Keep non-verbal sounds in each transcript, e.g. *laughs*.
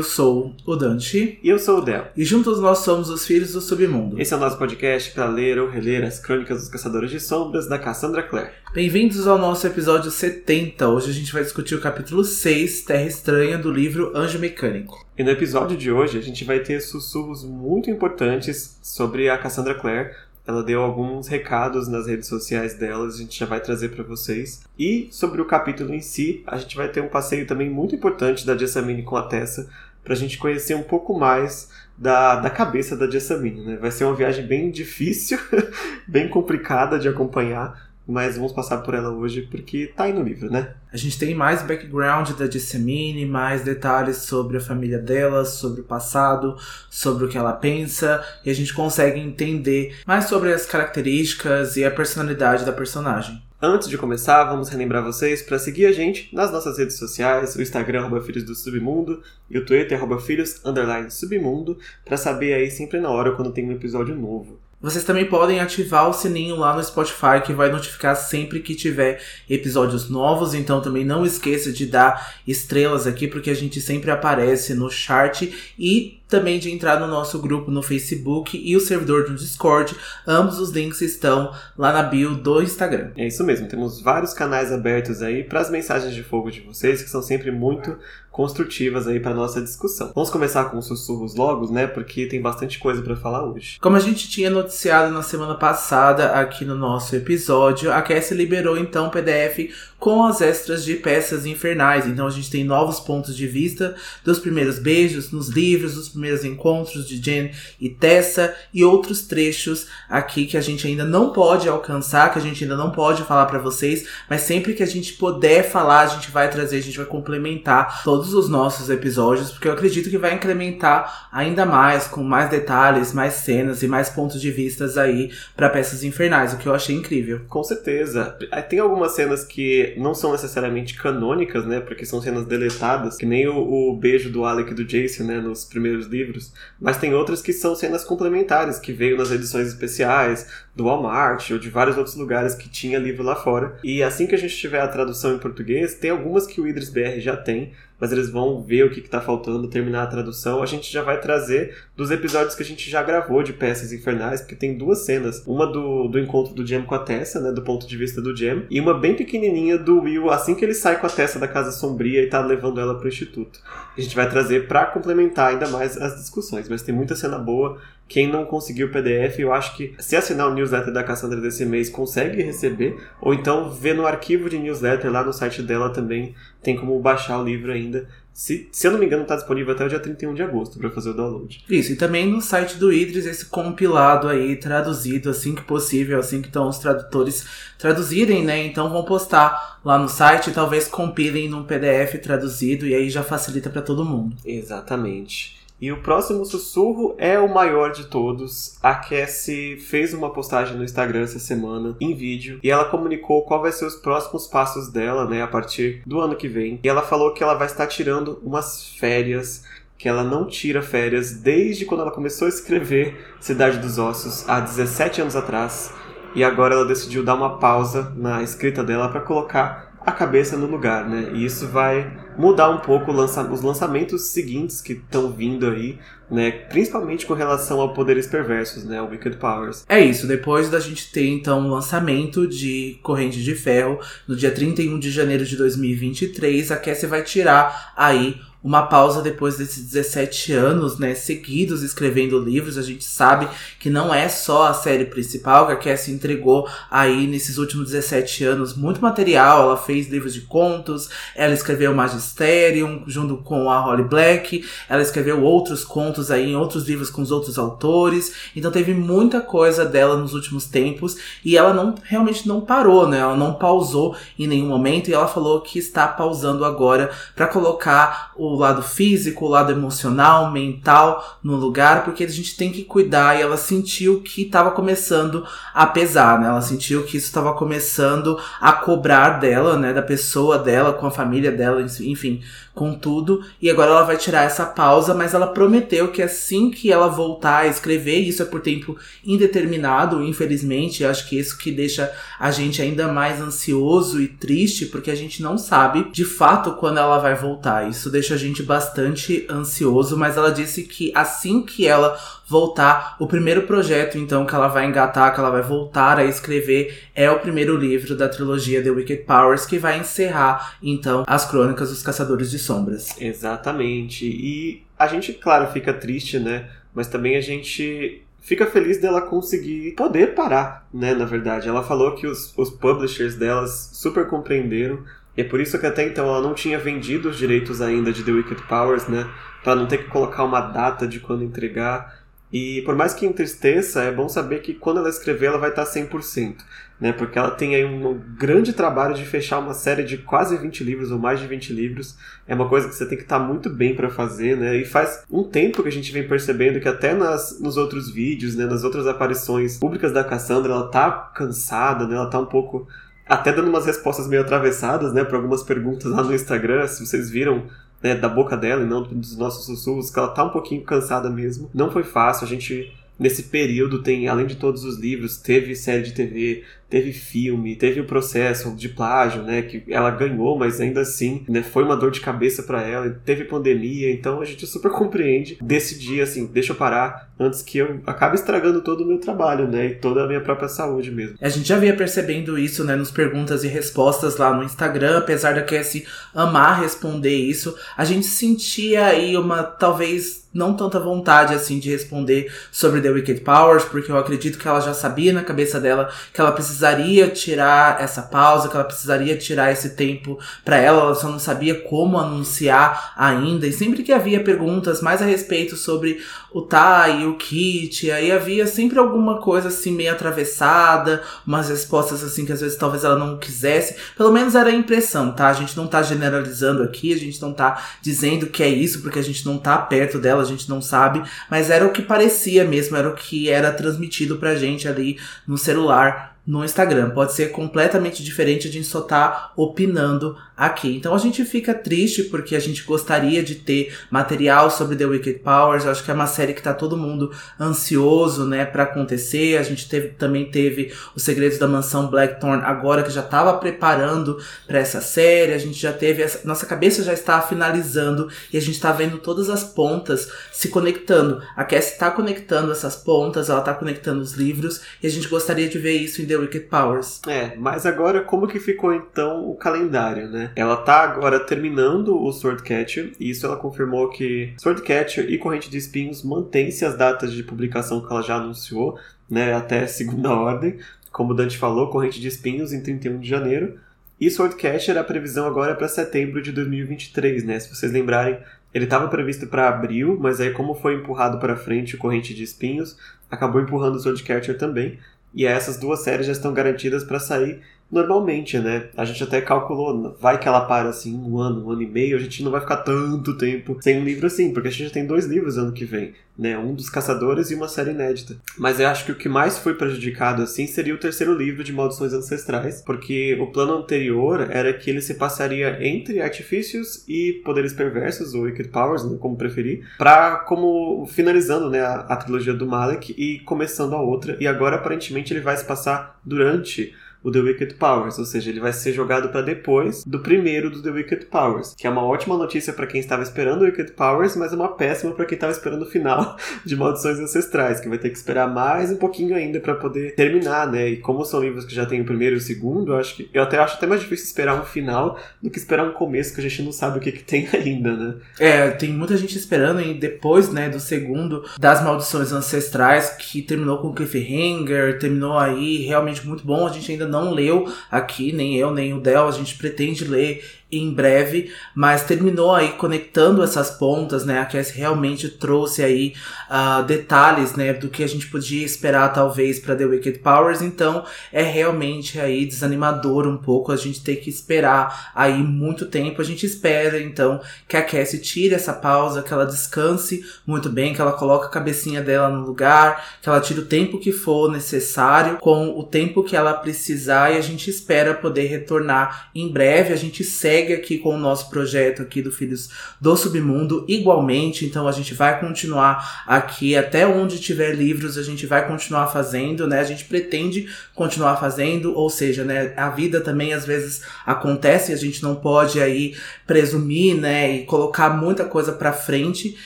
Eu sou o Dante. E eu sou o Del. E juntos nós somos os Filhos do Submundo. Esse é o nosso podcast para ler ou reler as crônicas dos Caçadores de Sombras da Cassandra Clare. Bem-vindos ao nosso episódio 70. Hoje a gente vai discutir o capítulo 6, Terra Estranha, do livro Anjo Mecânico. E no episódio de hoje a gente vai ter sussurros muito importantes sobre a Cassandra Clare, ela deu alguns recados nas redes sociais dela, a gente já vai trazer para vocês. E sobre o capítulo em si, a gente vai ter um passeio também muito importante da Jessamine com a Tessa, para a gente conhecer um pouco mais da, da cabeça da Jessamine. Né? Vai ser uma viagem bem difícil, *laughs* bem complicada de acompanhar, mas vamos passar por ela hoje porque tá aí no livro, né? A gente tem mais background da Jessamine, mais detalhes sobre a família dela, sobre o passado, sobre o que ela pensa, e a gente consegue entender mais sobre as características e a personalidade da personagem. Antes de começar, vamos relembrar vocês para seguir a gente nas nossas redes sociais, o Instagram arroba Filhos do Submundo e o Twitter arroba Filhos underline Submundo, para saber aí sempre na hora quando tem um episódio novo. Vocês também podem ativar o sininho lá no Spotify que vai notificar sempre que tiver episódios novos. Então também não esqueça de dar estrelas aqui porque a gente sempre aparece no chart e também de entrar no nosso grupo no Facebook e o servidor do Discord. Ambos os links estão lá na bio do Instagram. É isso mesmo, temos vários canais abertos aí para as mensagens de fogo de vocês, que são sempre muito construtivas aí para nossa discussão. Vamos começar com os sussurros logo, né? Porque tem bastante coisa para falar hoje. Como a gente tinha noticiado na semana passada aqui no nosso episódio, a Cassie liberou então o PDF com as extras de peças infernais. Então a gente tem novos pontos de vista dos primeiros beijos nos livros, dos primeiros encontros de Jen e Tessa e outros trechos aqui que a gente ainda não pode alcançar, que a gente ainda não pode falar para vocês, mas sempre que a gente puder falar, a gente vai trazer, a gente vai complementar todos os nossos episódios, porque eu acredito que vai incrementar ainda mais com mais detalhes, mais cenas e mais pontos de vistas aí para peças infernais, o que eu achei incrível. Com certeza. Tem algumas cenas que não são necessariamente canônicas, né, porque são cenas deletadas, que nem o, o beijo do Alec e do Jason, né, nos primeiros livros, mas tem outras que são cenas complementares, que veio nas edições especiais do Walmart ou de vários outros lugares que tinha livro lá fora. E assim que a gente tiver a tradução em português, tem algumas que o Idris BR já tem, mas eles vão ver o que está faltando, terminar a tradução. A gente já vai trazer dos episódios que a gente já gravou de Peças Infernais, porque tem duas cenas. Uma do, do encontro do Jam com a Tessa, né, do ponto de vista do Jam, e uma bem pequenininha do Will, assim que ele sai com a Tessa da Casa Sombria e tá levando ela pro Instituto. A gente vai trazer para complementar ainda mais as discussões, mas tem muita cena boa. Quem não conseguiu o PDF, eu acho que se assinar o newsletter da Cassandra desse mês, consegue receber, ou então ver no arquivo de newsletter lá no site dela também tem como baixar o livro ainda. Se, se eu não me engano, está disponível até o dia 31 de agosto para fazer o download. Isso, e também no site do Idris, esse compilado aí, traduzido assim que possível, assim que estão os tradutores traduzirem, né? Então vão postar lá no site, talvez compilem num PDF traduzido e aí já facilita para todo mundo. Exatamente. E o próximo sussurro é o maior de todos. A Cassie fez uma postagem no Instagram essa semana, em vídeo, e ela comunicou qual vai ser os próximos passos dela, né, a partir do ano que vem. E ela falou que ela vai estar tirando umas férias que ela não tira férias desde quando ela começou a escrever Cidade dos Ossos, há 17 anos atrás. E agora ela decidiu dar uma pausa na escrita dela para colocar a cabeça no lugar, né? E isso vai mudar um pouco os lançamentos seguintes que estão vindo aí, né? Principalmente com relação a poderes perversos, né? O Wicked Powers. É isso, depois da gente ter então o lançamento de Corrente de Ferro no dia 31 de janeiro de 2023, a Cassie vai tirar aí uma pausa depois desses 17 anos, né, seguidos escrevendo livros. A gente sabe que não é só a série principal, que a Cassie entregou aí nesses últimos 17 anos muito material. Ela fez livros de contos, ela escreveu Magisterium junto com a Holly Black, ela escreveu outros contos aí em outros livros com os outros autores. Então teve muita coisa dela nos últimos tempos e ela não realmente não parou, né? Ela não pausou em nenhum momento e ela falou que está pausando agora para colocar o o lado físico, o lado emocional, mental no lugar, porque a gente tem que cuidar e ela sentiu que estava começando a pesar, né? Ela sentiu que isso estava começando a cobrar dela, né, da pessoa dela, com a família dela, enfim, com tudo. E agora ela vai tirar essa pausa, mas ela prometeu que assim que ela voltar a escrever, isso é por tempo indeterminado, infelizmente, acho que isso que deixa a gente ainda mais ansioso e triste, porque a gente não sabe de fato quando ela vai voltar. Isso deixa gente bastante ansioso, mas ela disse que assim que ela voltar, o primeiro projeto então que ela vai engatar, que ela vai voltar a escrever é o primeiro livro da trilogia The Wicked Powers que vai encerrar então as crônicas dos Caçadores de Sombras. Exatamente. E a gente, claro, fica triste, né? Mas também a gente fica feliz dela conseguir poder parar, né? Na verdade, ela falou que os, os publishers delas super compreenderam. E é por isso que até então ela não tinha vendido os direitos ainda de The Wicked Powers, né? Para não ter que colocar uma data de quando entregar. E por mais que entristeça, é bom saber que quando ela escrever ela vai estar 100%, né? Porque ela tem aí um grande trabalho de fechar uma série de quase 20 livros ou mais de 20 livros. É uma coisa que você tem que estar muito bem para fazer, né? E faz um tempo que a gente vem percebendo que até nas, nos outros vídeos, né, nas outras aparições públicas da Cassandra, ela tá cansada, né? Ela tá um pouco até dando umas respostas meio atravessadas, né, para algumas perguntas lá no Instagram, se vocês viram né, da boca dela e não dos nossos sussurros, que ela tá um pouquinho cansada mesmo. Não foi fácil, a gente nesse período tem, além de todos os livros, teve série de TV, teve filme, teve o processo de plágio, né, que ela ganhou, mas ainda assim, né, foi uma dor de cabeça para ela, teve pandemia, então a gente super compreende decidir assim, deixa eu parar antes que eu acabe estragando todo o meu trabalho, né, e toda a minha própria saúde mesmo. A gente já vinha percebendo isso, né, nos perguntas e respostas lá no Instagram, apesar da Cassie amar responder isso, a gente sentia aí uma talvez não tanta vontade assim de responder sobre The Wicked Powers, porque eu acredito que ela já sabia na cabeça dela que ela precisava precisaria tirar essa pausa, que ela precisaria tirar esse tempo para ela, ela só não sabia como anunciar ainda. E sempre que havia perguntas mais a respeito sobre o Tai e o Kit, aí havia sempre alguma coisa assim meio atravessada, umas respostas assim que às vezes talvez ela não quisesse. Pelo menos era a impressão, tá? A gente não tá generalizando aqui, a gente não tá dizendo que é isso porque a gente não tá perto dela, a gente não sabe, mas era o que parecia mesmo, era o que era transmitido pra gente ali no celular no Instagram. Pode ser completamente diferente, gente só tá opinando aqui. Então a gente fica triste porque a gente gostaria de ter material sobre The Wicked Powers. Eu acho que é uma série que tá todo mundo ansioso, né, para acontecer. A gente teve, também teve Os Segredos da Mansão Blackthorn agora que já tava preparando para essa série. A gente já teve essa, nossa cabeça já está finalizando e a gente tá vendo todas as pontas se conectando. A Cassie tá conectando essas pontas, ela tá conectando os livros e a gente gostaria de ver isso em The Wicked Powers. É, mas agora como que ficou então o calendário, né? Ela tá agora terminando o Swordcatcher, e isso ela confirmou que Swordcatcher e Corrente de Espinhos mantém-se as datas de publicação que ela já anunciou, né, até segunda *laughs* ordem. Como o Dante falou, Corrente de Espinhos em 31 de janeiro. E Swordcatcher, a previsão agora é para setembro de 2023, né? Se vocês lembrarem, ele estava previsto para abril, mas aí como foi empurrado para frente o Corrente de Espinhos, acabou empurrando o Swordcatcher também. E essas duas séries já estão garantidas para sair normalmente, né? A gente até calculou, vai que ela para assim um ano, um ano e meio, a gente não vai ficar tanto tempo sem um livro assim, porque a gente já tem dois livros ano que vem, né? Um dos Caçadores e uma série inédita. Mas eu acho que o que mais foi prejudicado assim seria o terceiro livro de Maldições Ancestrais, porque o plano anterior era que ele se passaria entre artifícios e poderes perversos, ou Wicked Powers, né, como preferir, para como finalizando, né, a, a trilogia do Malek e começando a outra, e agora aparentemente ele vai se passar durante o The Wicked Powers, ou seja, ele vai ser jogado para depois do primeiro do The Wicked Powers, que é uma ótima notícia para quem estava esperando o Wicked Powers, mas é uma péssima para quem estava esperando o final *laughs* de Maldições Ancestrais, que vai ter que esperar mais um pouquinho ainda para poder terminar, né? E como são livros que já tem o primeiro e o segundo, eu acho que eu até acho até mais difícil esperar um final do que esperar um começo que a gente não sabe o que, que tem *laughs* ainda, né? É, tem muita gente esperando e depois, né, do segundo das Maldições Ancestrais, que terminou com cliffhanger, terminou aí realmente muito bom, a gente ainda não leu aqui, nem eu, nem o Del, a gente pretende ler em breve, mas terminou aí conectando essas pontas, né? A Cass realmente trouxe aí uh, detalhes, né, do que a gente podia esperar talvez para The Wicked Powers, então é realmente aí desanimador um pouco a gente ter que esperar aí muito tempo. A gente espera então que a Cassie tire essa pausa, que ela descanse muito bem, que ela coloque a cabecinha dela no lugar, que ela tire o tempo que for necessário, com o tempo que ela precisar e a gente espera poder retornar em breve. A gente segue segue aqui com o nosso projeto aqui do Filhos do Submundo igualmente, então a gente vai continuar aqui até onde tiver livros, a gente vai continuar fazendo, né? A gente pretende continuar fazendo, ou seja, né, a vida também às vezes acontece, a gente não pode aí presumir, né, e colocar muita coisa para frente.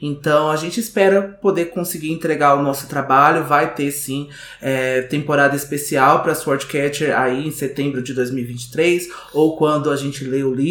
Então a gente espera poder conseguir entregar o nosso trabalho, vai ter sim é, temporada especial para Swordcatcher aí em setembro de 2023 ou quando a gente lê o livro,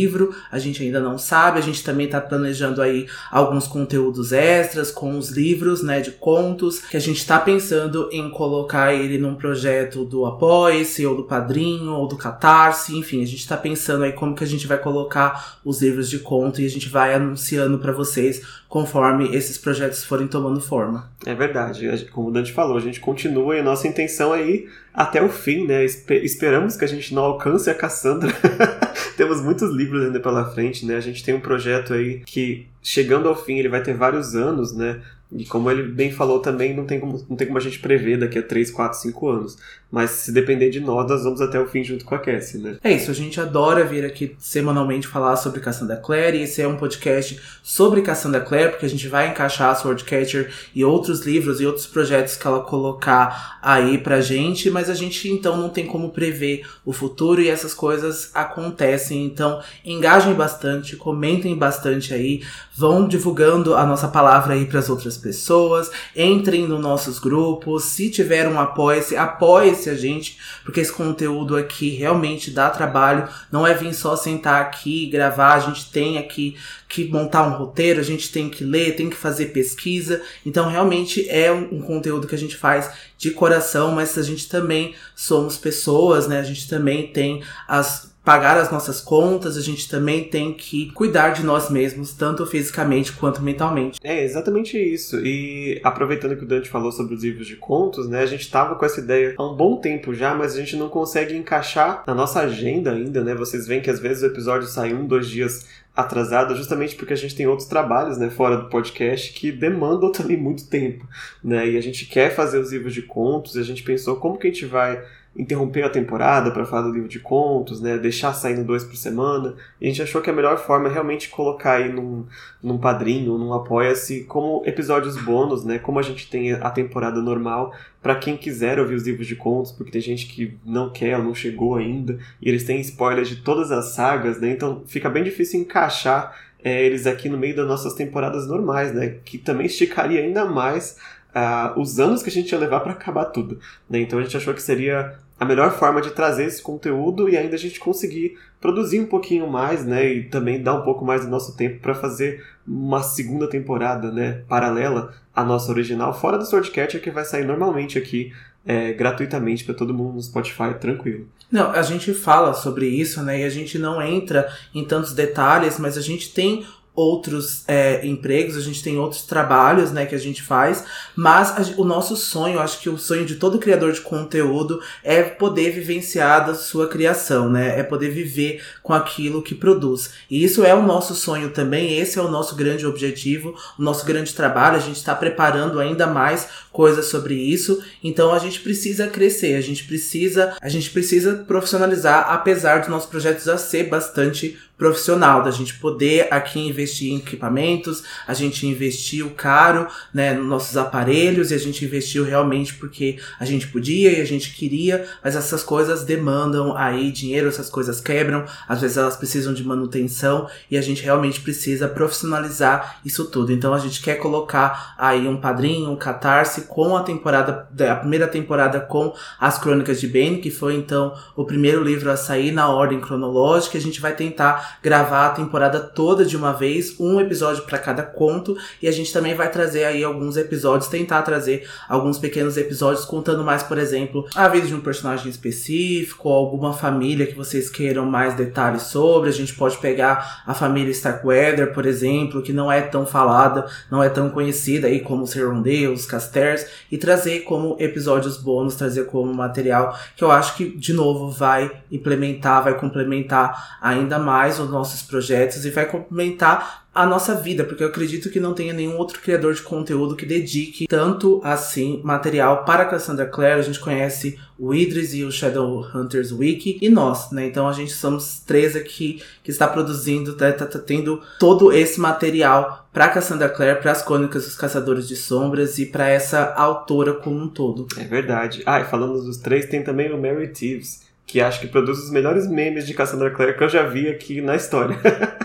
a gente ainda não sabe, a gente também está planejando aí alguns conteúdos extras com os livros, né, de contos, que a gente está pensando em colocar ele num projeto do Apoia-se, ou do Padrinho, ou do Catarse, enfim, a gente está pensando aí como que a gente vai colocar os livros de conto e a gente vai anunciando para vocês conforme esses projetos forem tomando forma. É verdade, como o Dante falou, a gente continua e a nossa intenção aí até o fim, né? Esperamos que a gente não alcance a Cassandra. *laughs* Temos muitos livros ainda pela frente, né? A gente tem um projeto aí que, chegando ao fim, ele vai ter vários anos, né? E como ele bem falou também, não tem como, não tem como a gente prever daqui a 3, 4, 5 anos. Mas se depender de nós, nós vamos até o fim junto com a Cassie, né? É isso, a gente adora vir aqui semanalmente falar sobre Cassandra Clare. E esse é um podcast sobre Cassandra Clare, porque a gente vai encaixar Swordcatcher e outros livros e outros projetos que ela colocar aí pra gente. Mas a gente então não tem como prever o futuro e essas coisas acontecem. Então engajem bastante, comentem bastante aí, vão divulgando a nossa palavra aí para as outras pessoas, entrem nos nossos grupos, se tiver um apoia-se, apoie-se a gente, porque esse conteúdo aqui realmente dá trabalho, não é vir só sentar aqui e gravar, a gente tem aqui que montar um roteiro, a gente tem que ler, tem que fazer pesquisa, então realmente é um, um conteúdo que a gente faz de coração, mas a gente também somos pessoas, né? A gente também tem as pagar as nossas contas, a gente também tem que cuidar de nós mesmos, tanto fisicamente quanto mentalmente. É exatamente isso. E aproveitando que o Dante falou sobre os livros de contos, né? A gente tava com essa ideia há um bom tempo já, mas a gente não consegue encaixar na nossa agenda ainda, né? Vocês veem que às vezes o episódio sai um, dois dias atrasado, justamente porque a gente tem outros trabalhos, né, fora do podcast que demandam *laughs* também muito tempo, né? E a gente quer fazer os livros de contos, e a gente pensou como que a gente vai interromper a temporada para falar do livro de contos, né? Deixar saindo dois por semana. E a gente achou que a melhor forma é realmente colocar aí num, num padrinho, num apoia-se, como episódios bônus, né? Como a gente tem a temporada normal, para quem quiser ouvir os livros de contos, porque tem gente que não quer não chegou ainda, e eles têm spoilers de todas as sagas, né? Então fica bem difícil encaixar é, eles aqui no meio das nossas temporadas normais, né? Que também esticaria ainda mais uh, os anos que a gente ia levar para acabar tudo. Né? Então a gente achou que seria a melhor forma de trazer esse conteúdo e ainda a gente conseguir produzir um pouquinho mais, né, e também dar um pouco mais do nosso tempo para fazer uma segunda temporada, né, paralela à nossa original, fora do Swordcatcher que vai sair normalmente aqui é, gratuitamente para todo mundo no Spotify, tranquilo. Não, a gente fala sobre isso, né, e a gente não entra em tantos detalhes, mas a gente tem outros é, empregos, a gente tem outros trabalhos, né, que a gente faz, mas a, o nosso sonho, acho que o sonho de todo criador de conteúdo é poder vivenciar da sua criação, né, é poder viver com aquilo que produz. E isso é o nosso sonho também, esse é o nosso grande objetivo, o nosso grande trabalho, a gente está preparando ainda mais coisas sobre isso, então a gente precisa crescer, a gente precisa, a gente precisa profissionalizar, apesar dos nossos projetos já ser bastante profissional, da gente poder aqui investir em equipamentos, a gente investiu caro, né, nos nossos aparelhos e a gente investiu realmente porque a gente podia e a gente queria, mas essas coisas demandam aí dinheiro, essas coisas quebram, às vezes elas precisam de manutenção e a gente realmente precisa profissionalizar isso tudo. Então a gente quer colocar aí um padrinho, um catarse com a temporada, a primeira temporada com as Crônicas de Bane, que foi então o primeiro livro a sair na ordem cronológica, a gente vai tentar gravar a temporada toda de uma vez, um episódio para cada conto, e a gente também vai trazer aí alguns episódios, tentar trazer alguns pequenos episódios contando mais, por exemplo, a vida de um personagem específico, alguma família que vocês queiram mais detalhes sobre. A gente pode pegar a família Starkweather, por exemplo, que não é tão falada, não é tão conhecida aí como os Herondale, os Casters, e trazer como episódios bônus, trazer como material que eu acho que, de novo, vai implementar, vai complementar ainda mais os nossos projetos e vai complementar a nossa vida, porque eu acredito que não tenha nenhum outro criador de conteúdo que dedique tanto assim material para a Cassandra Clare. A gente conhece o Idris e o Shadowhunters Wiki e nós, né? Então a gente somos três aqui que está produzindo, tá, tá, tá tendo todo esse material para Cassandra Clare, para as crônicas dos Caçadores de Sombras e para essa autora como um todo. É verdade. Ah, e falando dos três, tem também o Mary Thieves, que acho que produz os melhores memes de Cassandra Clare que eu já vi aqui na história.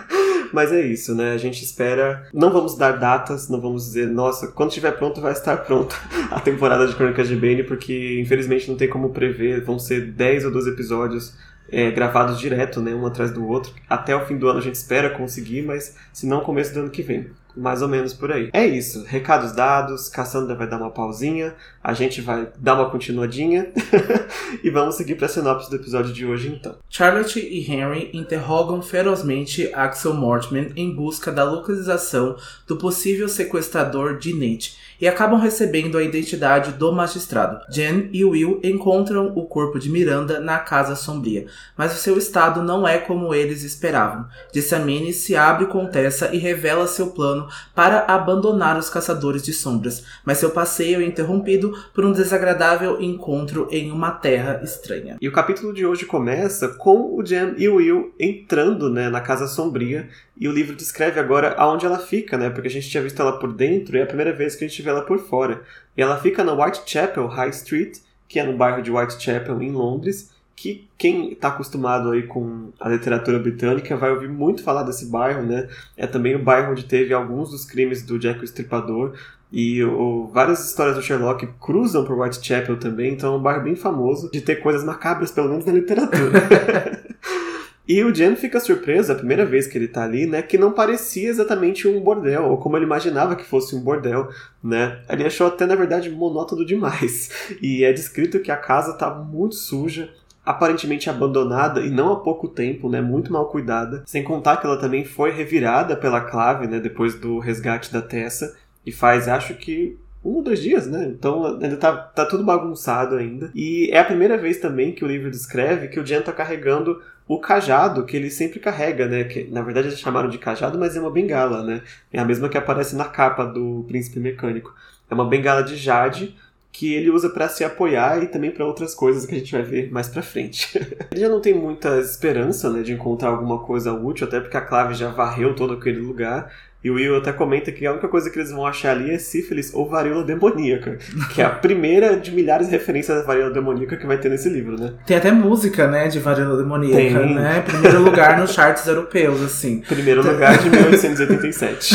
*laughs* Mas é isso, né? A gente espera. Não vamos dar datas, não vamos dizer, nossa, quando estiver pronto vai estar pronta *laughs* a temporada de Crônicas de Bane, porque infelizmente não tem como prever. Vão ser 10 ou 12 episódios é, gravados direto, né? Um atrás do outro. Até o fim do ano a gente espera conseguir, mas se não, começo do ano que vem. Mais ou menos por aí. É isso. Recados dados. Cassandra vai dar uma pausinha. A gente vai dar uma continuadinha. *laughs* e vamos seguir para a sinopse do episódio de hoje, então. Charlotte e Henry interrogam ferozmente Axel Mortman em busca da localização do possível sequestrador de Nate e acabam recebendo a identidade do magistrado. Jen e Will encontram o corpo de Miranda na Casa Sombria, mas o seu estado não é como eles esperavam. Dissamine se abre com Tessa e revela seu plano para abandonar os caçadores de sombras, mas seu passeio é interrompido por um desagradável encontro em uma terra estranha. E o capítulo de hoje começa com o Jen e Will entrando né, na Casa Sombria e o livro descreve agora aonde ela fica, né? Porque a gente tinha visto ela por dentro e é a primeira vez que a gente vê ela por fora. E ela fica na Whitechapel High Street, que é no bairro de Whitechapel, em Londres, que quem está acostumado aí com a literatura britânica vai ouvir muito falar desse bairro, né? É também o bairro onde teve alguns dos crimes do Jack o Estripador e o, várias histórias do Sherlock cruzam por Whitechapel também, então é um bairro bem famoso de ter coisas macabras, pelo menos na literatura. *laughs* E o Jen fica surpreso a primeira vez que ele tá ali, né? Que não parecia exatamente um bordel, ou como ele imaginava que fosse um bordel, né? Ele achou até, na verdade, monótono demais. *laughs* E é descrito que a casa tá muito suja, aparentemente abandonada e não há pouco tempo, né, muito mal cuidada. Sem contar que ela também foi revirada pela clave, né, depois do resgate da Tessa e faz, acho que um ou dois dias, né? Então ainda tá, tá tudo bagunçado ainda. E é a primeira vez também que o livro descreve que o Jen tá carregando o cajado que ele sempre carrega, né? Que na verdade eles chamaram de cajado, mas é uma bengala, né? É a mesma que aparece na capa do Príncipe Mecânico. É uma bengala de jade que ele usa para se apoiar e também para outras coisas que a gente vai ver mais para frente. *laughs* ele já não tem muita esperança, né, de encontrar alguma coisa útil, até porque a clave já varreu todo aquele lugar. E o Will até comenta que a única coisa que eles vão achar ali é sífilis ou varíola demoníaca, que é a *laughs* primeira de milhares de referências à varíola demoníaca que vai ter nesse livro, né? Tem até música, né, de varíola demoníaca, Tem. né? Primeiro lugar nos charts europeus, assim. Primeiro lugar de *laughs* 1887.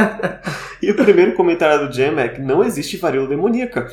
*laughs* e o primeiro comentário do Jam é que não existe varíola demoníaca.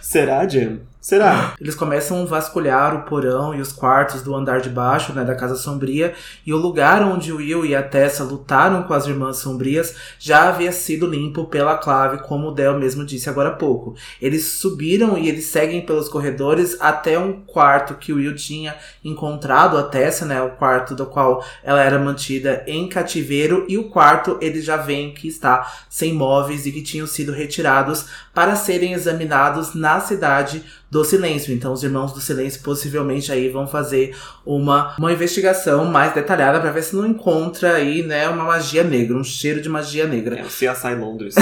Será, Jam? Será? Eles começam a vasculhar o porão e os quartos do andar de baixo, né, da Casa Sombria, e o lugar onde o Will e a Tessa lutaram com as Irmãs Sombrias já havia sido limpo pela clave, como o Del mesmo disse agora há pouco. Eles subiram e eles seguem pelos corredores até um quarto que Will tinha encontrado a Tessa, né, o quarto do qual ela era mantida em cativeiro, e o quarto eles já veem que está sem móveis e que tinham sido retirados para serem examinados na cidade do silêncio. Então, os irmãos do silêncio possivelmente aí vão fazer uma, uma investigação mais detalhada para ver se não encontra aí, né, uma magia negra, um cheiro de magia negra. É o CSI Londres.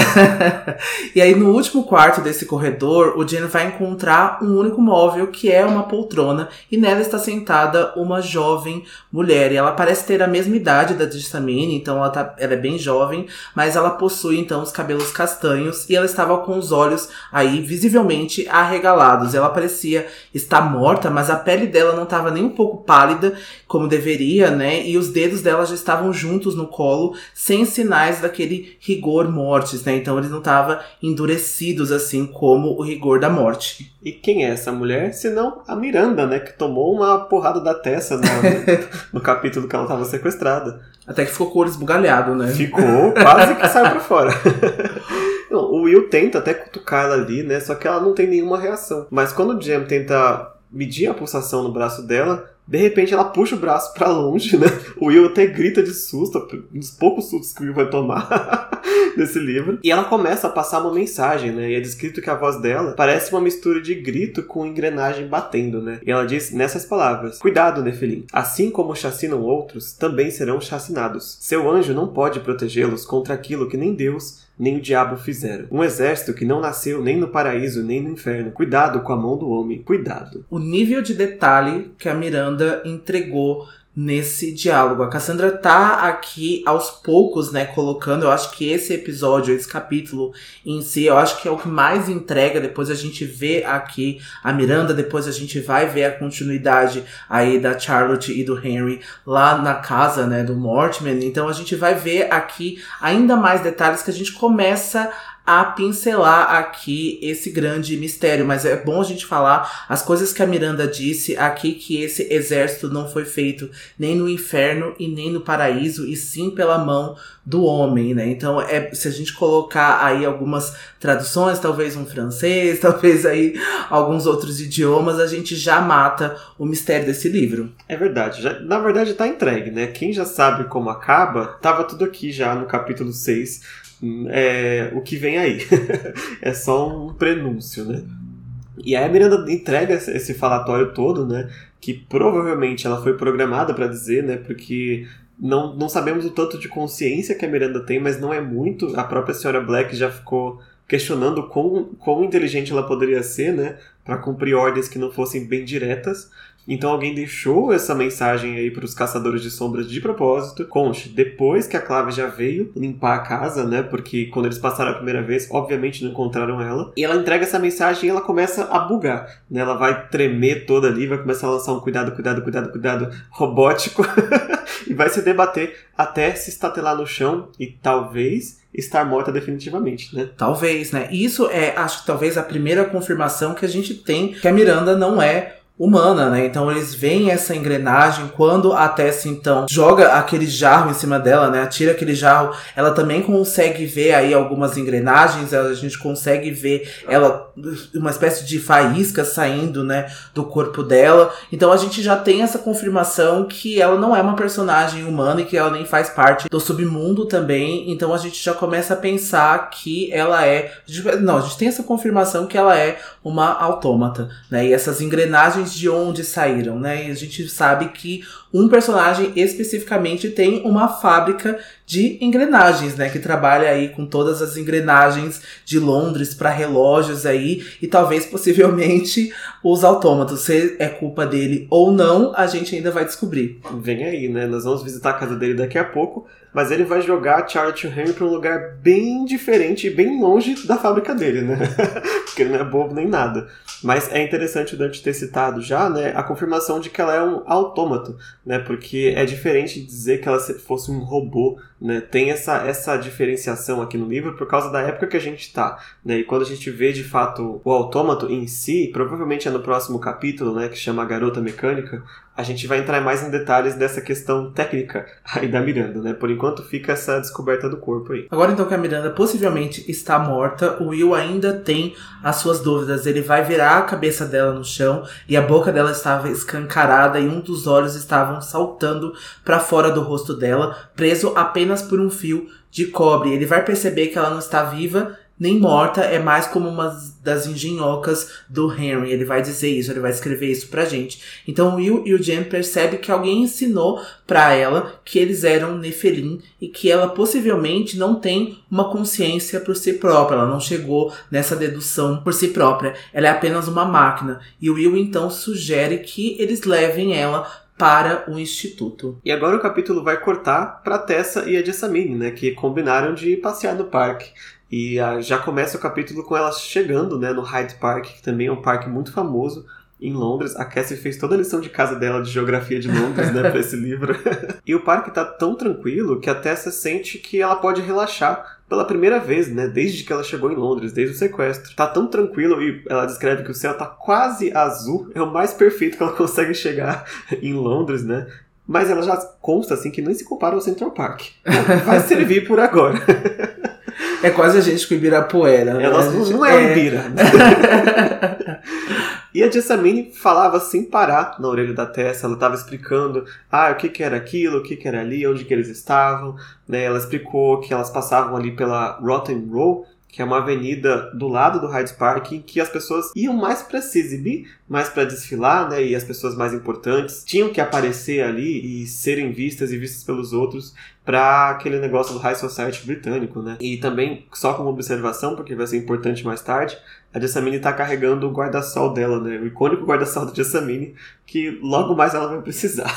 *laughs* e aí, no último quarto desse corredor, o Jen vai encontrar um único móvel que é uma poltrona e nela está sentada uma jovem mulher. E ela parece ter a mesma idade da Distamine, então ela, tá, ela é bem jovem, mas ela possui então os cabelos castanhos e ela estava com os olhos aí visivelmente arregalados ela parecia estar morta, mas a pele dela não estava nem um pouco pálida, como deveria, né? E os dedos dela já estavam juntos no colo, sem sinais daquele rigor mortis, né? Então eles não estavam endurecidos assim como o rigor da morte. E quem é essa mulher? Senão a Miranda, né? Que tomou uma porrada da Tessa no, no capítulo que ela estava sequestrada. Até que ficou com o olho esbugalhado, né? Ficou, quase que saiu pra fora. *laughs* o Will tenta até cutucar ela ali, né? Só que ela não tem nenhuma reação. Mas quando o Jam tenta medir a pulsação no braço dela, De repente ela puxa o braço para longe, né? O Will até grita de susto, dos poucos sustos que o Will vai tomar *laughs* nesse livro. E ela começa a passar uma mensagem, né? E é descrito que a voz dela parece uma mistura de grito com engrenagem batendo, né? E ela diz nessas palavras: Cuidado, Nefelim. Assim como chacinam outros, também serão chacinados. Seu anjo não pode protegê-los contra aquilo que nem Deus nem o diabo fizeram. Um exército que não nasceu nem no paraíso nem no inferno. Cuidado com a mão do homem, cuidado. O nível de detalhe que a Miranda entregou nesse diálogo. A Cassandra tá aqui aos poucos, né, colocando, eu acho que esse episódio, esse capítulo em si, eu acho que é o que mais entrega, depois a gente vê aqui a Miranda, depois a gente vai ver a continuidade aí da Charlotte e do Henry lá na casa, né, do Mortimer, então a gente vai ver aqui ainda mais detalhes que a gente começa a pincelar aqui esse grande mistério, mas é bom a gente falar as coisas que a Miranda disse aqui que esse exército não foi feito nem no inferno e nem no paraíso, e sim pela mão do homem, né? Então, é, se a gente colocar aí algumas traduções, talvez um francês, *laughs* talvez aí alguns outros idiomas, a gente já mata o mistério desse livro. É verdade. Já, na verdade, tá entregue, né? Quem já sabe como acaba, tava tudo aqui já no capítulo 6 é, o que vem aí. *laughs* é só um prenúncio, né? E aí a Miranda entrega esse falatório todo, né? Que provavelmente ela foi programada para dizer, né? Porque não, não sabemos o tanto de consciência que a Miranda tem, mas não é muito. A própria senhora Black já ficou questionando quão, quão inteligente ela poderia ser, né? Para cumprir ordens que não fossem bem diretas. Então alguém deixou essa mensagem aí para os caçadores de sombras de propósito. Conche, depois que a Clave já veio limpar a casa, né? Porque quando eles passaram a primeira vez, obviamente não encontraram ela. E ela entrega essa mensagem e ela começa a bugar. Né? Ela vai tremer toda ali, vai começar a lançar um cuidado, cuidado, cuidado, cuidado robótico. *laughs* e vai se debater até se estatelar no chão e talvez estar morta definitivamente, né? Talvez, né? Isso é, acho que talvez a primeira confirmação que a gente tem que a Miranda não é humana, né? Então eles veem essa engrenagem quando a Tessa então joga aquele jarro em cima dela, né? Atira aquele jarro, ela também consegue ver aí algumas engrenagens, a gente consegue ver ela uma espécie de faísca saindo, né, do corpo dela. Então a gente já tem essa confirmação que ela não é uma personagem humana e que ela nem faz parte do submundo também. Então a gente já começa a pensar que ela é, não, a gente tem essa confirmação que ela é uma autômata, né? E essas engrenagens de onde saíram, né? E a gente sabe que um personagem especificamente tem uma fábrica de engrenagens, né? Que trabalha aí com todas as engrenagens de Londres para relógios aí e talvez possivelmente os autômatos. Se é culpa dele ou não, a gente ainda vai descobrir. Vem aí, né? Nós vamos visitar a casa dele daqui a pouco mas ele vai jogar Charlotte Henry para um lugar bem diferente e bem longe da fábrica dele, né? *laughs* Porque ele não é bobo nem nada. Mas é interessante o Dante ter citado já, né, a confirmação de que ela é um autômato, né? Porque é diferente de dizer que ela fosse um robô, né? Tem essa, essa diferenciação aqui no livro por causa da época que a gente está, né? E quando a gente vê de fato o autômato em si, provavelmente é no próximo capítulo, né, que chama Garota Mecânica, a gente vai entrar mais em detalhes dessa questão técnica aí da Miranda, né? Por enquanto fica essa descoberta do corpo aí. Agora então que a Miranda possivelmente está morta, o Will ainda tem as suas dúvidas. Ele vai virar a cabeça dela no chão e a boca dela estava escancarada e um dos olhos estavam saltando para fora do rosto dela, preso apenas por um fio de cobre. Ele vai perceber que ela não está viva nem morta, é mais como uma das engenhocas do Henry. Ele vai dizer isso, ele vai escrever isso pra gente. Então o Will e o Jen percebem que alguém ensinou para ela que eles eram Nefelim e que ela possivelmente não tem uma consciência por si própria. Ela não chegou nessa dedução por si própria. Ela é apenas uma máquina. E o Will então sugere que eles levem ela para o instituto. E agora o capítulo vai cortar para Tessa e a Jessamine, né, que combinaram de passear no parque. E a, já começa o capítulo com elas chegando né, no Hyde Park, que também é um parque muito famoso em Londres. A Cassie fez toda a lição de casa dela de geografia de Londres, né, para esse livro. *laughs* e o parque tá tão tranquilo que a Tessa sente que ela pode relaxar pela primeira vez, né, desde que ela chegou em Londres, desde o sequestro. Tá tão tranquilo e ela descreve que o céu tá quase azul, é o mais perfeito que ela *laughs* consegue chegar em Londres, né? Mas ela já consta assim que nem se compara ao Central Park. *laughs* Vai servir por agora. É quase a gente com Ibirapuera. Né? Ela gente, não é, é Ibira. E a Jessamine falava sem parar na orelha da Tessa, ela estava explicando ah, o que, que era aquilo, o que, que era ali, onde que eles estavam. Né? Ela explicou que elas passavam ali pela Rotten Row, que é uma avenida do lado do Hyde Park em que as pessoas iam mais para se exibir, mais para desfilar, né? E as pessoas mais importantes tinham que aparecer ali e serem vistas e vistas pelos outros para aquele negócio do High Society britânico, né? E também, só como observação, porque vai ser importante mais tarde, a Jessamine tá carregando o guarda-sol dela, né? O icônico guarda-sol da Jessamine, que logo mais ela vai precisar.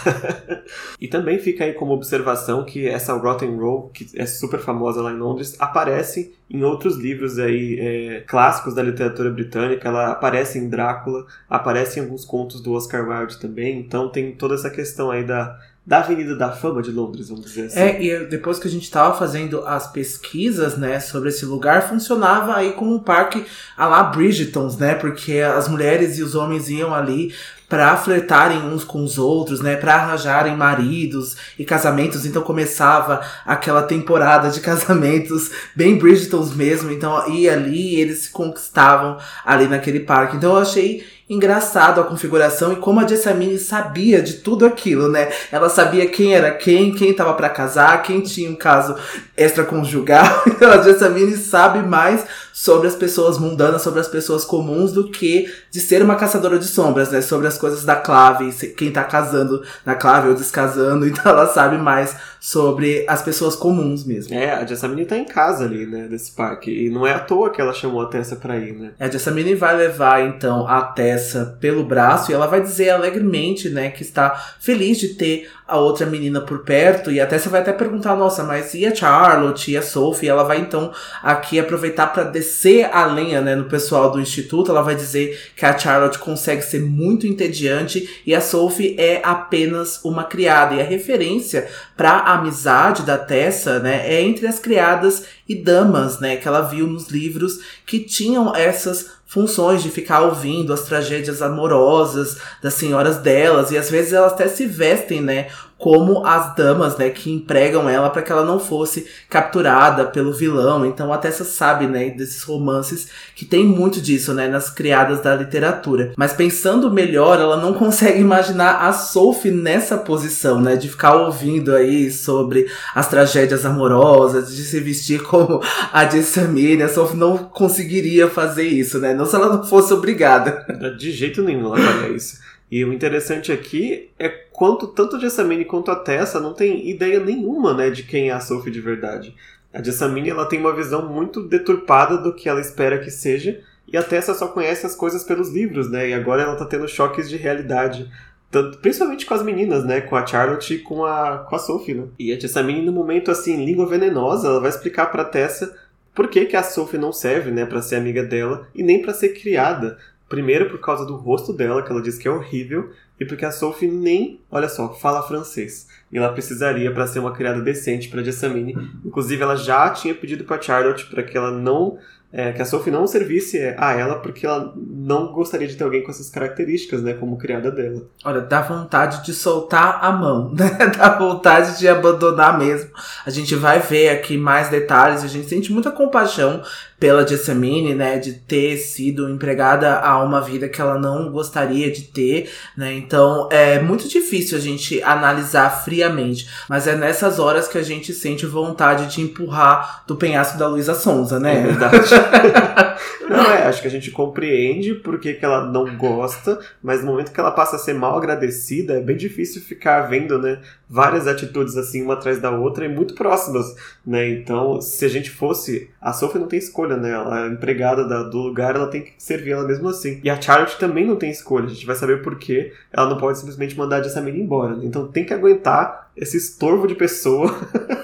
*laughs* e também fica aí como observação que essa Rotten Row, que é super famosa lá em Londres, aparece em outros livros aí é, clássicos da literatura britânica. Ela aparece em Drácula, aparece em alguns contos do Oscar Wilde também. Então tem toda essa questão aí da da Avenida da Fama de Londres, vamos dizer assim. É, e depois que a gente estava fazendo as pesquisas, né, sobre esse lugar, funcionava aí como um parque a lá Bridgetons, né, porque as mulheres e os homens iam ali para flertarem uns com os outros, né, para arranjarem maridos e casamentos. Então começava aquela temporada de *laughs* casamentos bem Bridgetons mesmo. Então ia ali, eles se conquistavam ali naquele parque. Então eu achei engraçado a configuração e como a Jessamine sabia de tudo aquilo, né? Ela sabia quem era quem, quem tava para casar, quem tinha um caso extraconjugal. *laughs* Então a Jessamine sabe mais sobre as pessoas mundanas, sobre as pessoas comuns do que de ser uma caçadora de sombras, né? Sobre as coisas da clave, quem tá casando na clave ou descasando. *laughs* Então ela sabe mais sobre as pessoas comuns mesmo. É, a Jessamine tá em casa ali, né, desse parque. E não é à toa que ela chamou a Tessa pra ir, né? A Jessamine vai levar, então, a Tessa pelo braço e ela vai dizer alegremente, né, que está feliz de ter a outra menina por perto. E até você vai até perguntar, nossa, mas e a Charlotte e a Sophie? Ela vai então aqui aproveitar para descer a lenha, né, no pessoal do instituto. Ela vai dizer que a Charlotte consegue ser muito entediante e a Sophie é apenas uma criada. E a referência para amizade da Tessa, né, é entre as criadas e damas, né, que ela viu nos livros que tinham essas funções de ficar ouvindo as tragédias amorosas das senhoras delas e às vezes elas até se vestem, né, como as damas, né, que empregam ela para que ela não fosse capturada pelo vilão. Então até você sabe, né, desses romances que tem muito disso, né, nas criadas da literatura. Mas pensando melhor, ela não *laughs* consegue imaginar a Sophie nessa posição, né, de ficar ouvindo aí sobre as tragédias amorosas, de se vestir como a Jessamine. A Sophie não conseguiria fazer isso, né, não se ela não fosse obrigada. De jeito nenhum ela faria isso. E o interessante aqui é quanto tanto a Jessamine quanto a Tessa não tem ideia nenhuma, né, de quem é a Sophie de verdade. A Jessamine ela tem uma visão muito deturpada do que ela espera que seja, e a Tessa só conhece as coisas pelos livros, né? E agora ela tá tendo choques de realidade. Tanto, principalmente com as meninas, né? Com a Charlotte e com a, com a Sophie, né? E a Jessamine, no momento, assim, língua venenosa, ela vai explicar pra Tessa por que, que a Sophie não serve, né, para ser amiga dela e nem para ser criada. Primeiro por causa do rosto dela, que ela diz que é horrível, e porque a Sophie nem, olha só, fala francês. E ela precisaria para ser uma criada decente para Jessamine. Inclusive, ela já tinha pedido para Charlotte para que ela não é, que a Sophie não servisse a ela porque ela não gostaria de ter alguém com essas características, né, como criada dela. Olha, dá vontade de soltar a mão, *laughs* né? Dá vontade de abandonar mesmo. A gente vai ver aqui mais detalhes, a gente sente muita compaixão pela Jessamine, né, de ter sido empregada a uma vida que ela não gostaria de ter, né? Então é muito difícil a gente analisar friamente, mas é nessas horas que a gente sente vontade de empurrar do penhasco da Luísa Sonza, né? É verdade. *laughs* não, é, acho que a gente compreende porque que ela não gosta, mas no momento que ela passa a ser mal agradecida, é bem difícil ficar vendo, né, várias atitudes assim, uma atrás da outra e muito próximas, né? Então, se a gente fosse. A Sophie não tem escolha, né? Ela é empregada da, do lugar, ela tem que servir ela mesmo assim. E a Charlotte também não tem escolha, a gente vai saber por quê. Ela não pode simplesmente mandar a Jessamine embora, né? Então tem que aguentar esse estorvo de pessoa.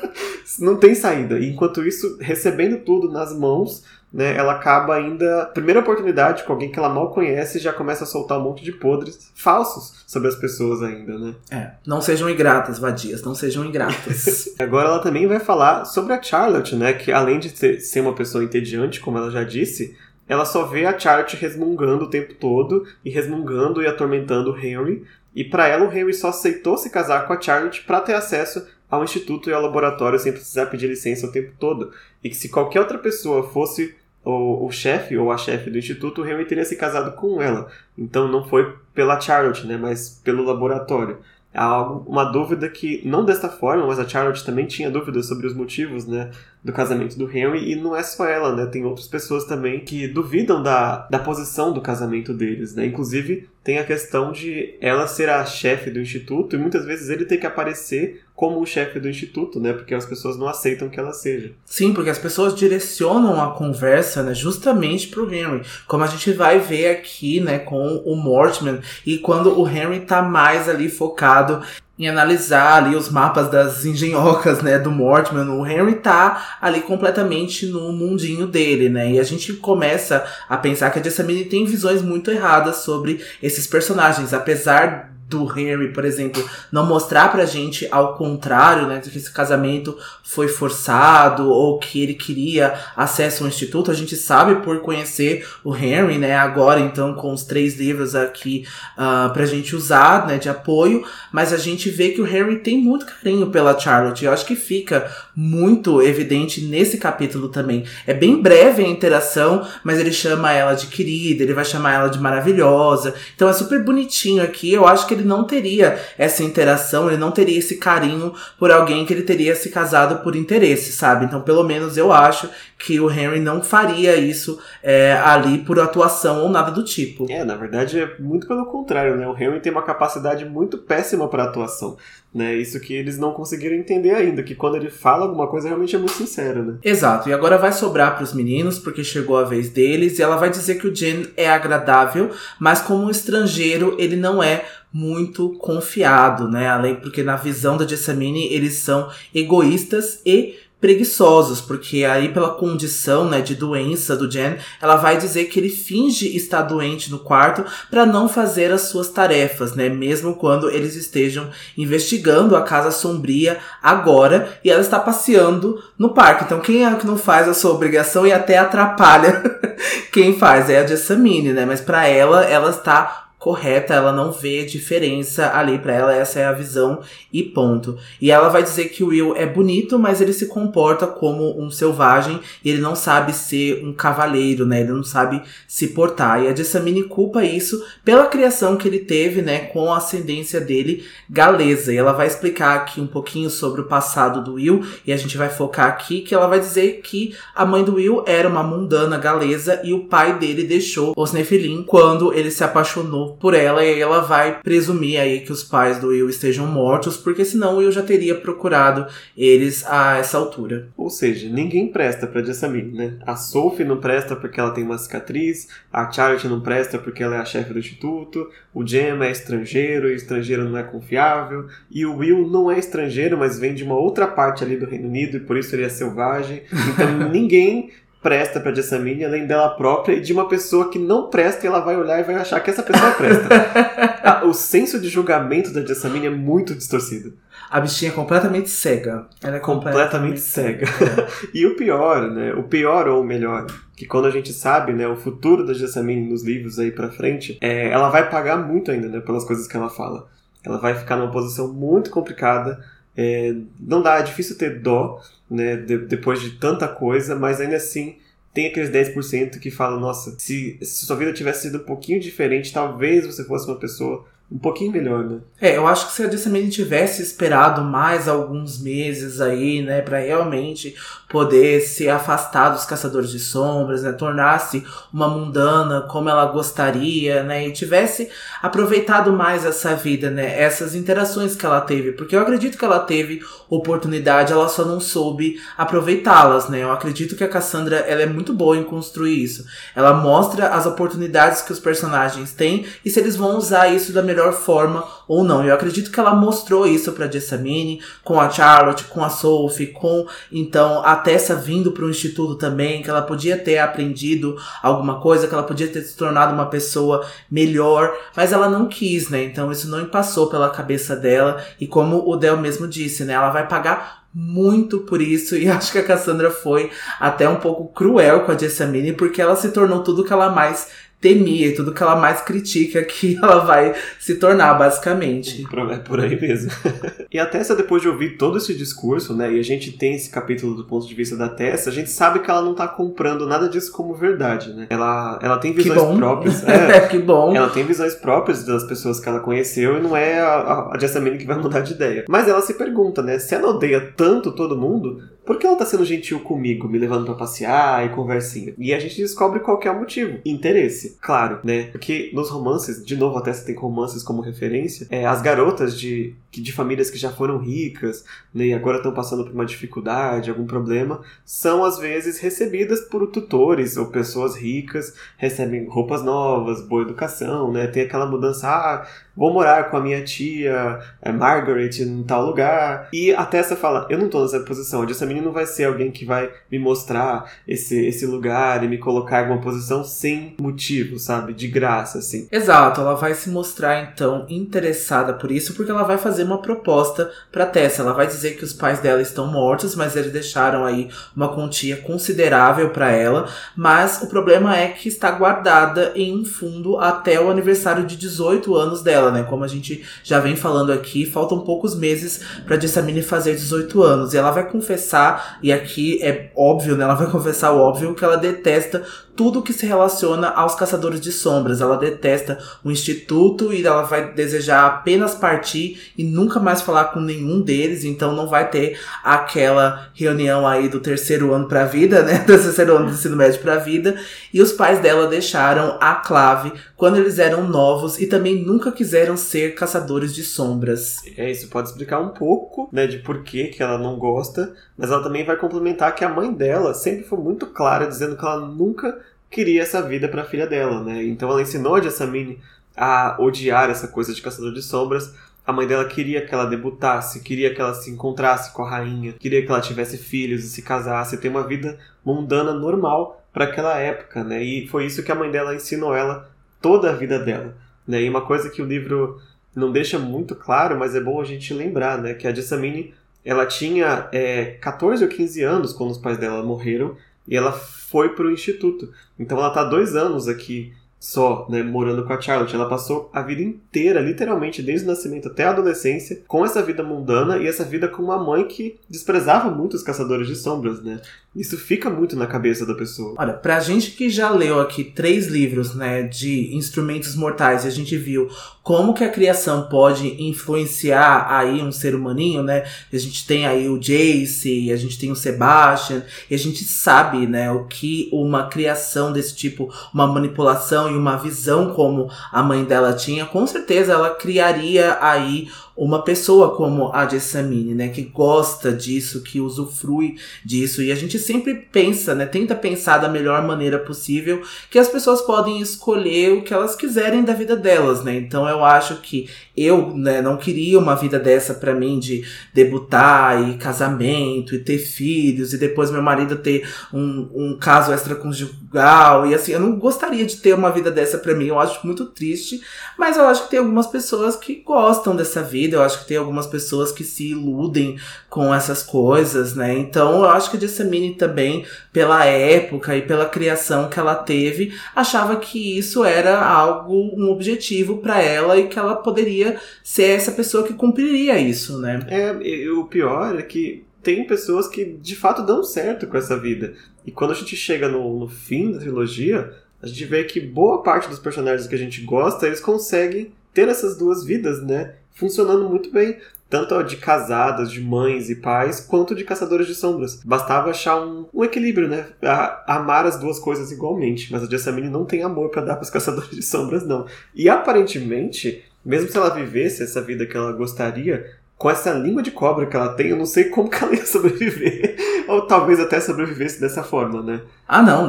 *laughs* não tem saída. E enquanto isso, recebendo tudo nas mãos, né, ela acaba ainda. Primeira oportunidade com alguém que ela mal conhece já começa a soltar um monte de podres falsos sobre as pessoas ainda, né? É, não sejam ingratas, vadias, não sejam ingratas. *laughs* Agora ela também vai falar sobre a Charlotte, né? Que além de ser uma pessoa entediante, como ela já disse, ela só vê a Charlotte resmungando o tempo todo e resmungando e atormentando o Henry. E para ela, o Henry só aceitou se casar com a Charlotte para ter acesso ao instituto e ao laboratório sem precisar pedir licença o tempo todo. E que se qualquer outra pessoa fosse o, o chefe ou a chefe do instituto, o Henry teria se casado com ela. Então não foi pela Charlotte, né, mas pelo laboratório. Há uma dúvida que, não desta forma, mas a Charlotte também tinha dúvidas sobre os motivos né, do casamento do Henry, e não é só ela, né? Tem outras pessoas também que duvidam da, da posição do casamento deles, né? Inclusive, tem a questão de ela ser a chefe do instituto, e muitas vezes ele tem que aparecer como o chefe do instituto, né? Porque as pessoas não aceitam que ela seja. Sim, porque as pessoas direcionam a conversa, né, justamente pro Henry. Como a gente vai ver aqui, né, com o Mortimer, e quando o Henry tá mais ali focado em analisar ali os mapas das engenhocas, né, do Mortimer, o Henry tá ali completamente no mundinho dele, né, e a gente começa a pensar que a Jessamine tem visões muito erradas sobre esses personagens, apesar do Henry, por exemplo, não mostrar pra gente ao contrário, né, que esse casamento foi forçado ou que ele queria acesso ao instituto. A gente sabe por conhecer o Henry, né, agora então com os três livros aqui uh, pra gente usar, né, de apoio, mas a gente vê que o Henry tem muito carinho pela Charlotte. Eu acho que fica muito evidente nesse capítulo também. É bem breve a interação, mas ele chama ela de querida, ele vai chamar ela de maravilhosa. Então é super bonitinho aqui. Eu acho que ele não teria essa interação, ele não teria esse carinho por alguém que ele teria se casado por interesse, sabe? Então, pelo menos eu acho que o Henry não faria isso é, ali por atuação ou nada do tipo. É, na verdade é muito pelo contrário, né? O Henry tem uma capacidade muito péssima para atuação. Né, isso que eles não conseguiram entender ainda, que quando ele fala alguma coisa realmente é muito sincero, né? Exato, e agora vai sobrar para os meninos, porque chegou a vez deles, e ela vai dizer que o Jen é agradável, mas como um estrangeiro ele não é muito confiado, né? Além porque na visão da Jessamine eles são egoístas e preguiçosos, porque aí pela condição, né, de doença do Jen, ela vai dizer que ele finge estar doente no quarto para não fazer as suas tarefas, né, mesmo quando eles estejam investigando a casa sombria agora e ela está passeando no parque. Então quem é que não faz a sua obrigação e até atrapalha *laughs* quem faz é a Jessamine, né? Mas para ela, ela está correta, ela não vê diferença ali para ela, essa é a visão e ponto. E ela vai dizer que o Will é bonito, mas ele se comporta como um selvagem e ele não sabe ser um cavaleiro, né? Ele não sabe se portar. E a Jessamine culpa isso pela criação que ele teve, né, com a ascendência dele galesa. E ela vai explicar aqui um pouquinho sobre o passado do Will e a gente vai focar aqui que ela vai dizer que a mãe do Will era uma mundana galesa e o pai dele deixou os Nephilim quando ele se apaixonou por ela e ela vai presumir aí que os pais do Will estejam mortos, porque senão o Will já teria procurado eles a essa altura. Ou seja, ninguém presta pra Jessamine, né? A Sophie não presta porque ela tem uma cicatriz, a Charlotte não presta porque ela é a chefe do instituto, o Jem é estrangeiro e estrangeiro não é confiável, e o Will não é estrangeiro, mas vem de uma outra parte ali do Reino Unido e por isso ele é selvagem. *laughs* Então ninguém presta pra Jessamine, além dela própria, e de uma pessoa que não presta e ela vai olhar e vai achar que essa pessoa presta. *laughs* Ah, o senso de julgamento da Jessamine é muito distorcido. A bichinha é completamente cega. Ela é completamente, completamente cega. *laughs* e o pior, né? O pior ou o melhor, que quando a gente sabe, né, o futuro da Jessamine nos livros aí pra frente, é, ela vai pagar muito ainda, né, pelas coisas que ela fala. Ela vai ficar numa posição muito complicada é, não dá, é difícil ter dó, né, de, depois de tanta coisa, mas ainda assim tem aqueles 10% que falam, nossa, se, se sua vida tivesse sido um pouquinho diferente, talvez você fosse uma pessoa um pouquinho melhor, né? É, eu acho que se a Disney tivesse esperado mais alguns meses aí, né, para realmente poder se afastar dos caçadores de sombras, né, tornar-se uma mundana como ela gostaria, né, e tivesse aproveitado mais essa vida, né, essas interações que ela teve, porque eu acredito que ela teve oportunidade, ela só não soube aproveitá-las, né? Eu acredito que a Cassandra, ela é muito boa em construir isso. Ela mostra as oportunidades que os personagens têm e se eles vão usar isso da melhor melhor forma ou não. Eu acredito que ela mostrou isso para Jessamine, com a Charlotte, com a Sophie, com então a Tessa vindo para o instituto também, que ela podia ter aprendido alguma coisa, que ela podia ter se tornado uma pessoa melhor, mas ela não quis, né? Então isso não passou pela cabeça dela e como o Del mesmo disse, né? Ela vai pagar muito por isso *laughs* e acho que a Cassandra foi até um pouco cruel com a Jessamine porque ela se tornou tudo que ela mais temia e tudo que ela mais critica que *laughs* ela vai se tornar, basicamente. É por aí mesmo. *laughs* e a Tessa, depois de ouvir todo esse discurso, né, e a gente tem esse capítulo do ponto de vista da Tessa, a gente sabe que ela não tá comprando nada disso como verdade, né? Ela, ela tem visões próprias. *laughs* É, que bom. Ela tem visões próprias das pessoas que ela conheceu e não é a, a Jessamine que vai mudar de ideia. Mas ela se pergunta, né, se ela odeia tanto todo mundo, por que ela tá sendo gentil comigo, me levando para passear e conversinha? E a gente descobre qual é o motivo. Interesse, claro, né? Porque nos romances, de novo, até você tem romances como referência, é, as garotas de, de famílias que já foram ricas, né, e agora estão passando por uma dificuldade, algum problema, são às vezes recebidas por tutores ou pessoas ricas, recebem roupas novas, boa educação, né? Tem aquela mudança, ah, vou morar com a minha tia é, Margaret em tal lugar. E a Tessa fala, eu não tô nessa posição, essa menina não vai ser alguém que vai me mostrar esse, esse lugar e me colocar em uma posição sem motivo, sabe? De graça, assim. Exato, ela vai se mostrar então interessada por isso porque ela vai fazer uma proposta para Tessa. Ela vai dizer que os pais dela estão mortos, mas eles deixaram aí uma quantia considerável para ela, mas o problema é que está guardada em um fundo até o aniversário de 18 anos dela né? Como a gente já vem falando aqui, faltam poucos meses para Jessamine fazer 18 anos. E ela vai confessar, e aqui é óbvio, né? Ela vai *laughs* confessar o óbvio que ela detesta tudo que se relaciona aos caçadores de sombras. Ela detesta o instituto e ela vai desejar apenas partir e nunca mais falar com nenhum deles. Então não vai ter aquela reunião aí do terceiro ano para a vida, né? *laughs* Do terceiro ano do ensino médio para a vida. E os pais dela deixaram a clave quando eles eram novos e também nunca quiseram ser caçadores de sombras. É, isso pode explicar um pouco, né, de por que, que ela não gosta, mas ela também vai complementar que a mãe dela sempre foi muito clara, dizendo que ela nunca queria essa vida para a filha dela, né? Então ela ensinou a Jessamine a odiar essa coisa de caçador de sombras. A mãe dela queria que ela debutasse, queria que ela se encontrasse com a rainha, queria que ela tivesse filhos e se casasse, ter uma vida mundana normal para aquela época, né? E foi isso que a mãe dela ensinou ela toda a vida dela, né? E uma coisa que o livro não deixa muito claro, mas é bom a gente lembrar, né? Que a Jessamine, ela tinha é, 14 ou 15 anos quando os pais dela morreram e ela foi para o instituto. Então ela está dois anos aqui só, né, morando com a Charlotte. Ela passou a vida inteira, literalmente, desde o nascimento até a adolescência, com essa vida mundana e essa vida com uma mãe que desprezava muito os caçadores de sombras, né? Isso fica muito na cabeça da pessoa. Olha, pra gente que já leu aqui três livros, né, de instrumentos mortais, e a gente viu como que a criação pode influenciar aí um ser humaninho, né? A gente tem aí o Jace, a gente tem o Sebastian, e a gente sabe, né, o que uma criação desse tipo, uma manipulação e uma visão como a mãe dela tinha, com certeza ela criaria aí uma pessoa como a Jessamine, né, que gosta disso, que usufrui disso, e a gente sempre pensa, né, tenta pensar da melhor maneira possível que as pessoas podem escolher o que elas quiserem da vida delas, né? Então eu acho que eu, né, não queria uma vida dessa para mim de debutar e casamento e ter filhos e depois meu marido ter um, um caso extraconjugal. E assim, eu não gostaria de ter uma vida dessa para mim, eu acho muito triste, mas eu acho que tem algumas pessoas que gostam dessa vida, eu acho que tem algumas pessoas que se iludem com essas coisas, né? Então eu acho que Jessamine também, pela época e pela criação que ela teve, achava que isso era algo, um objetivo para ela e que ela poderia ser essa pessoa que cumpriria isso, né? É, e o pior é que tem pessoas que de fato dão certo com essa vida. E quando a gente chega no, no fim da trilogia, a gente vê que boa parte dos personagens que a gente gosta, eles conseguem ter essas duas vidas, né? Funcionando muito bem. Tanto de casadas, de mães e pais, quanto de caçadores de sombras. Bastava achar um, um equilíbrio, né? A, amar as duas coisas igualmente. Mas a Jessamine não tem amor para dar para os *laughs* caçadores de sombras, não. E aparentemente, mesmo se ela vivesse essa vida que ela gostaria, com essa língua de cobra que ela tem, eu não sei como que ela ia sobreviver. *laughs* Ou talvez até sobrevivesse dessa forma, né? Ah, não.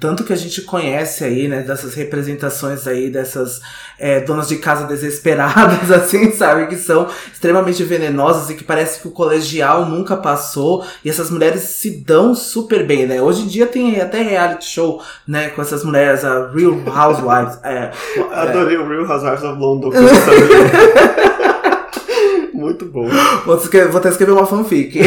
Tanto que a gente conhece aí, né, dessas representações aí, dessas é, donas de casa desesperadas, *laughs* assim, sabe? Que são extremamente venenosas e que parece que o colegial nunca passou. E essas mulheres se dão super bem, né? Hoje em dia tem até reality show, né, com essas mulheres, a Real Housewives. É, *laughs* Adorei é... o Real Housewives of London. Muito bom. Vou, escrever, vou até escrever uma fanfic.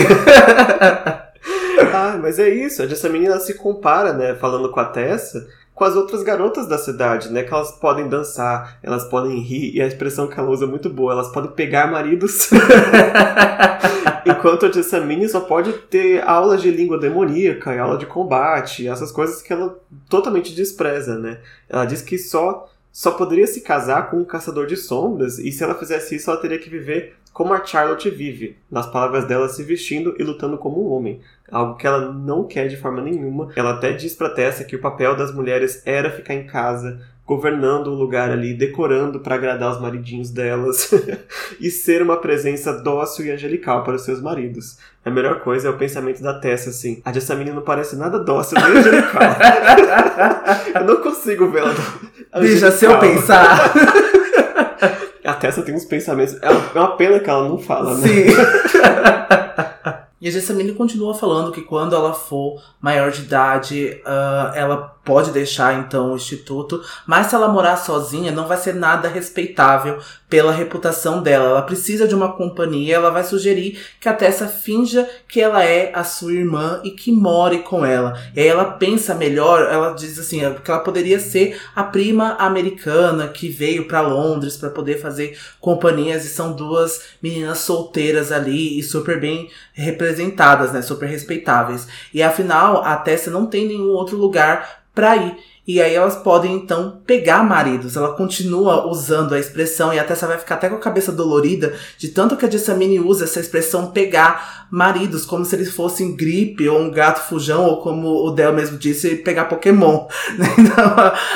tá, mas é isso. A Jessamine ela se compara, né, falando com a Tessa, com as outras garotas da cidade, né? Que elas podem dançar, elas podem rir, e a expressão que ela usa é muito boa, elas podem pegar maridos. *laughs* Enquanto a Jessamine só pode ter aulas de língua demoníaca e aula de combate, essas coisas que ela totalmente despreza, né? Ela diz que só só poderia se casar com um caçador de sombras, e se ela fizesse isso, ela teria que viver como a Charlotte vive, nas palavras dela, se vestindo e lutando como um homem. Algo que ela não quer de forma nenhuma. Ela até diz pra Tessa que o papel das mulheres era ficar em casa, governando o lugar ali, decorando para agradar os maridinhos delas *laughs* e ser uma presença dócil e angelical para os seus maridos. A melhor coisa é o pensamento da Tessa, assim. A Jessamine não parece nada dócil nem angelical. *laughs* eu não consigo ver ela. Deixa se eu pensar. *laughs* Tessa tem uns pensamentos. É uma pena que ela não fala, né? Sim. *laughs* E a Jessamine continua falando que quando ela for maior de idade, uh, ela pode deixar então o instituto, mas se ela morar sozinha, não vai ser nada respeitável pela reputação dela. Ela precisa de uma companhia, ela vai sugerir que a Tessa finja que ela é a sua irmã e que more com ela. E aí ela pensa melhor, ela diz assim, que ela poderia ser a prima americana que veio para Londres para poder fazer companhias e são duas meninas solteiras ali e super bem representadas, né, super respeitáveis. E afinal, a Tessa não tem nenhum outro lugar para ir. E aí elas podem então pegar maridos. Ela continua usando a expressão e até você vai ficar até com a cabeça dolorida de tanto que a Jessamine usa essa expressão pegar maridos, como se eles fossem gripe ou um gato fujão, ou como o Del mesmo disse, pegar Pokémon. *laughs* Então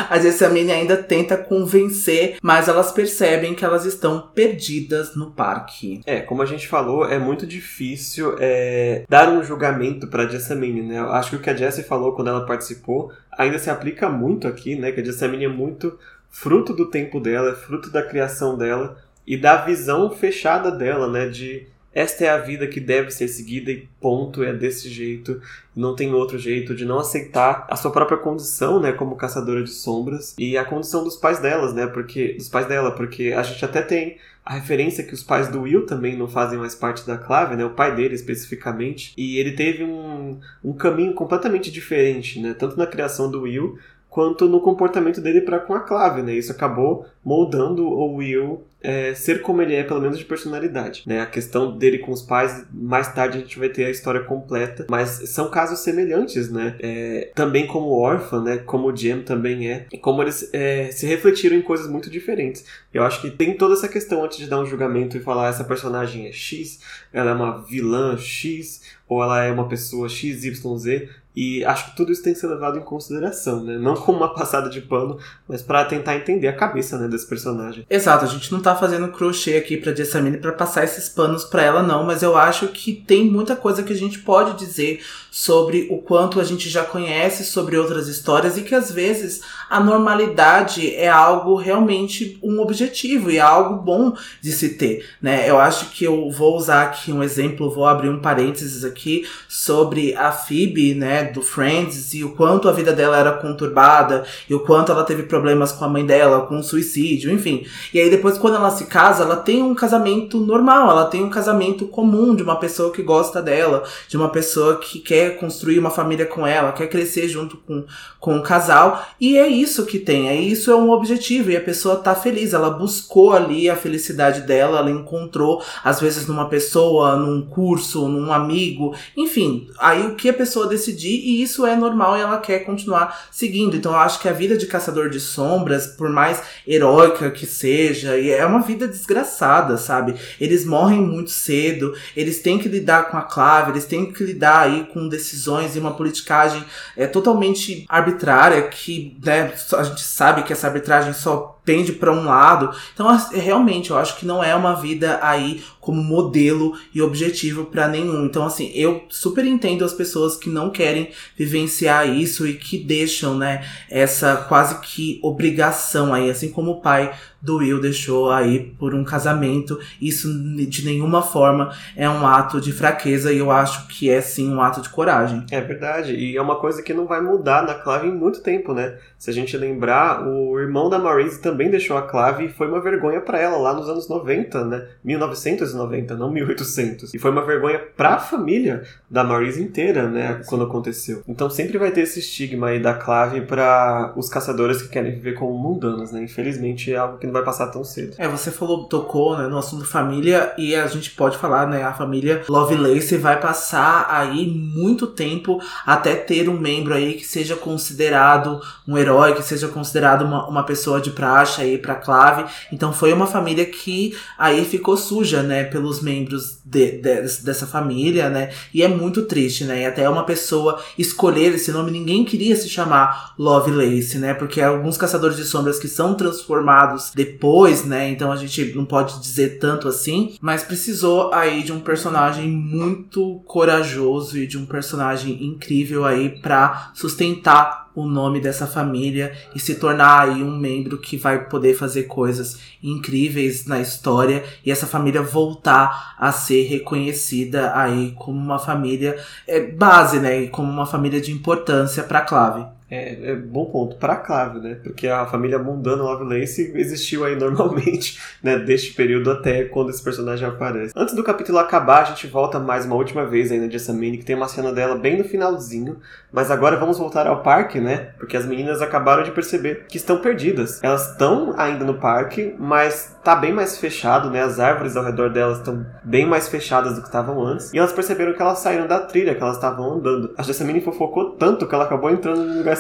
a Jessamine ainda tenta convencer, mas elas percebem que elas estão perdidas no parque. É, como a gente falou, é muito difícil é, dar um julgamento pra Jessamine, né? Eu acho que o que a Jessie falou quando ela participou ainda se aplica muito aqui, né? Que a Jessamine é muito fruto do tempo dela, é fruto da criação dela e da visão fechada dela, né? De esta é a vida que deve ser seguida e ponto, é desse jeito, não tem outro jeito, de não aceitar a sua própria condição, né, como caçadora de sombras e a condição dos pais delas, né, porque dos pais dela, porque a gente até tem a referência que os pais do Will também não fazem mais parte da clave, né, o pai dele especificamente, e ele teve um, um caminho completamente diferente, né, tanto na criação do Will quanto no comportamento dele para com a Clave, né? Isso acabou moldando o Will é, ser como ele é, pelo menos de personalidade, né? A questão dele com os pais, mais tarde a gente vai ter a história completa, mas são casos semelhantes, né? É, também como órfã, né? Como o Jem também é, e como eles é, se refletiram em coisas muito diferentes. Eu acho que tem toda essa questão antes de dar um julgamento e falar essa personagem é X, ela é uma vilã X, ou ela é uma pessoa XYZ, e acho que tudo isso tem que ser levado em consideração, né? Não como uma passada de pano, mas para tentar entender a cabeça, né, desse personagem. Exato, a gente não tá fazendo crochê aqui pra Jessamine para passar esses panos para ela não, mas eu acho que tem muita coisa que a gente pode dizer sobre o quanto a gente já conhece sobre outras histórias e que às vezes a normalidade é algo realmente um objetivo e algo bom de se ter, né? Eu acho que eu vou usar aqui um exemplo, vou abrir um parênteses aqui sobre a Phoebe, né, do Friends e o quanto a vida dela era conturbada e o quanto ela teve problemas com a mãe dela, com o suicídio, enfim. E aí depois quando ela se casa, ela tem um casamento normal, ela tem um casamento comum de uma pessoa que gosta dela, de uma pessoa que quer construir uma família com ela, quer crescer junto com, com o casal. E é isso que tem, é isso é um objetivo. E a pessoa tá feliz, ela buscou ali a felicidade dela, ela encontrou, às vezes, numa pessoa, num curso, num amigo, enfim. Aí o que a pessoa decidir, e isso é normal e ela quer continuar seguindo. Então eu acho que a vida de caçador de sombras, por mais heróica que seja, é uma vida desgraçada, sabe? Eles morrem muito cedo, eles têm que lidar com a clave, eles têm que lidar aí com decisões e uma politicagem é, totalmente arbitrária que né, a gente sabe que essa arbitragem só pende para um lado. Então, realmente, eu acho que não é uma vida aí como modelo e objetivo para nenhum. Então, assim, eu super entendo as pessoas que não querem vivenciar isso e que deixam, né, essa quase que obrigação aí, assim como o pai do Will deixou aí por um casamento. Isso de nenhuma forma é um ato de fraqueza e eu acho que é sim um ato de coragem. É verdade, e é uma coisa que não vai mudar na Clave em muito tempo, né? Se a gente lembrar, o irmão da Maurice também deixou a Clave e foi uma vergonha para ela lá nos anos 90, né? 1990, não 1800. E foi uma vergonha para a família da Maurice inteira, né, quando aconteceu. Então sempre vai ter esse estigma aí da Clave para os caçadores que querem viver como mundanos, né? Infelizmente é algo que não vai passar tão cedo. É, você falou, tocou né, no assunto família e a gente pode falar, né? A família Lovelace vai passar aí muito tempo até ter um membro aí que seja considerado um herói, que seja considerado uma, uma pessoa de praxe aí pra clave. Então foi uma família que aí ficou suja, né? Pelos membros de, de, dessa família, né? E é muito triste, né? E até uma pessoa escolher esse nome, ninguém queria se chamar Lovelace, né? Porque alguns caçadores de sombras que são transformados depois, né? Então a gente não pode dizer tanto assim, mas precisou aí de um personagem muito corajoso e de um personagem incrível aí para sustentar o nome dessa família e se tornar aí um membro que vai poder fazer coisas incríveis na história e essa família voltar a ser reconhecida aí como uma família é, base, né? E como uma família de importância para Clave. É, é bom ponto para clave, né? Porque a família mundana Lovelace existiu aí normalmente, *laughs* né? Deste período até quando esse personagem aparece. Antes do capítulo acabar, a gente volta mais uma última vez aí na Jessamine, que tem uma cena dela bem no finalzinho. Mas agora vamos voltar ao parque, né? Porque as meninas acabaram de perceber que estão perdidas. Elas estão ainda no parque, mas tá bem mais fechado, né? As árvores ao redor delas estão bem mais fechadas do que estavam antes. E elas perceberam que elas saíram da trilha que elas estavam andando. A Jessamine fofocou tanto que ela acabou entrando no lugar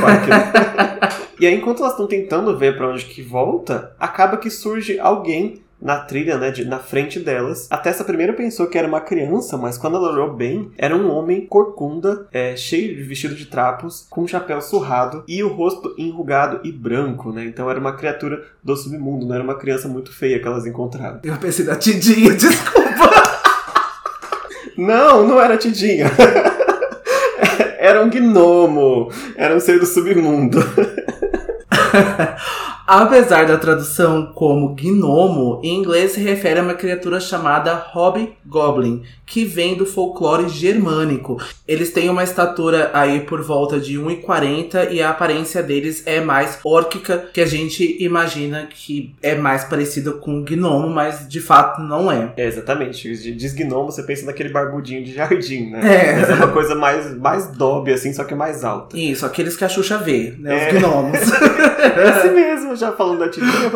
parque. *laughs* e aí, enquanto elas estão tentando ver para onde que volta, acaba que surge alguém na trilha, né, de, na frente delas. Até essa primeira pensou que era uma criança, mas quando ela olhou bem, era um homem corcunda, é, cheio de vestido de trapos, com um chapéu surrado e o rosto enrugado e branco, né? Então era uma criatura do submundo, não era uma criança muito feia que elas encontraram. Eu pensei na Tidinha, *laughs* desculpa. não, não era Tidinha. *laughs* era um gnomo, era um ser do submundo. *laughs* Apesar da tradução como gnomo, em inglês se refere a uma criatura chamada Hobgoblin, que vem do folclore germânico. Eles têm uma estatura aí por volta de 1,40 e a aparência deles é mais órquica, que a gente imagina que é mais parecida com gnomo, mas de fato não é. é exatamente. Diz gnomo, você pensa naquele barbudinho de jardim, né? É. Mas é uma coisa mais, mais dobe, assim, só que mais alta. Isso, aqueles que a Xuxa vê, né? É. Os gnomos. Esse *laughs* mesmo, já falando da tirinha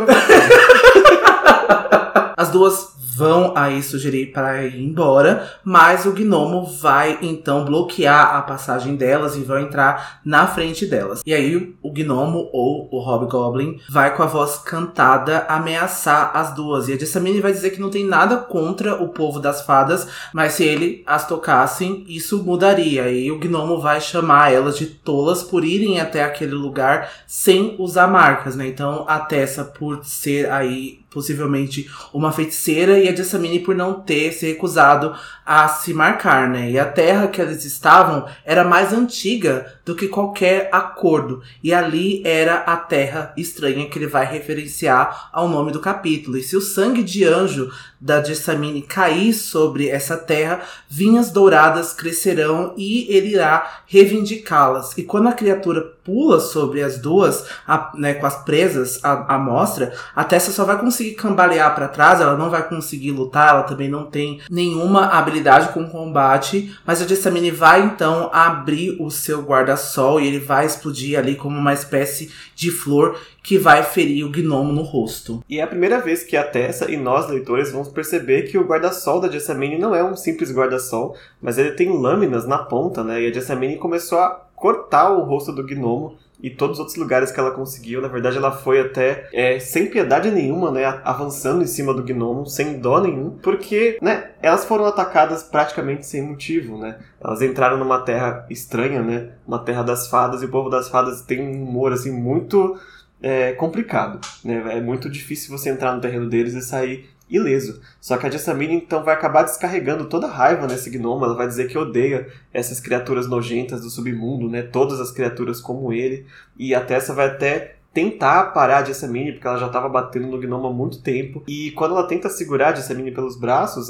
As duas vão aí sugerir para ir embora, mas o gnomo vai então bloquear a passagem delas e vão entrar na frente delas. E aí o gnomo ou o hobgoblin vai com a voz cantada ameaçar as duas. E a Jessamine vai dizer que não tem nada contra o povo das fadas, mas se ele as tocassem, isso mudaria. E o gnomo vai chamar elas de tolas por irem até aquele lugar sem usar marcas, né? Então a Tessa por ser aí possivelmente uma feiticeira e a Jessamine por não ter se recusado a se marcar, né? E a terra que eles estavam era mais antiga do que qualquer acordo. E ali era a terra estranha que ele vai referenciar ao nome do capítulo. E se o sangue de anjo da Jessamine cair sobre essa terra, vinhas douradas crescerão e ele irá reivindicá-las. E quando a criatura pula sobre as duas, a, né, com as presas à, à mostra, a Tessa só vai conseguir cambalear para trás, ela não vai conseguir lutar, ela também não tem nenhuma habilidade com combate, mas a Jessamine vai então abrir o seu guarda-sol e ele vai explodir ali como uma espécie de flor que vai ferir o gnomo no rosto. E é a primeira vez que a Tessa e nós, leitores, vamos perceber que o guarda-sol da Jessamine não é um simples guarda-sol, mas ele tem lâminas na ponta, né? E a Jessamine começou a cortar o rosto do gnomo e todos os outros lugares que ela conseguiu. Na verdade, ela foi até é, sem piedade nenhuma, né? Avançando em cima do gnomo, sem dó nenhum, porque, né? Elas foram atacadas praticamente sem motivo, né? Elas entraram numa terra estranha, né? Uma terra das fadas, e o povo das fadas tem um humor, assim, muito é, complicado, né? É muito difícil você entrar no terreno deles e sair ileso. Só que a Jessamine então vai acabar descarregando toda a raiva nesse gnomo, ela vai dizer que odeia essas criaturas nojentas do submundo, né? Todas as criaturas como ele. E a Tessa vai até tentar parar a Jessamine, porque ela já estava batendo no gnomo há muito tempo. E quando ela tenta segurar a Jessamine pelos braços,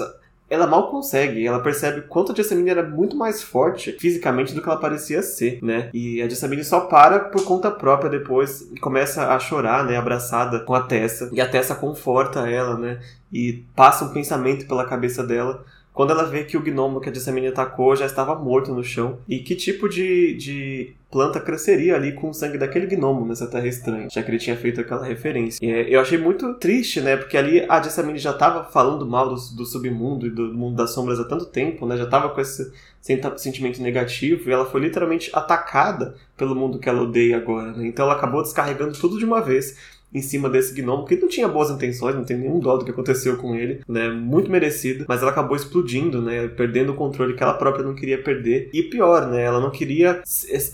ela mal consegue. Ela percebe quanto a Jessamine era muito mais forte fisicamente do que ela parecia ser, né? E a Jessamine só para por conta própria depois e começa a chorar, né? Abraçada com a Tessa. E a Tessa conforta ela, né? E passa um pensamento pela cabeça dela quando ela vê que o gnomo que a Jessamine atacou já estava morto no chão. E que tipo de, de planta cresceria ali com o sangue daquele gnomo nessa terra estranha, já que ele tinha feito aquela referência. E, é, eu achei muito triste, né? Porque ali a Jessamine já estava falando mal do, do, submundo e do mundo das sombras há tanto tempo, né? Já estava com esse sentimento negativo e ela foi literalmente atacada pelo mundo que ela odeia agora, né? Então ela acabou descarregando tudo de uma vez em cima desse gnomo, que não tinha boas intenções, não tem nenhum dó do que aconteceu com ele, né? Muito merecido, mas ela acabou explodindo, né? Perdendo o controle que ela própria não queria perder. E pior, né? Ela não queria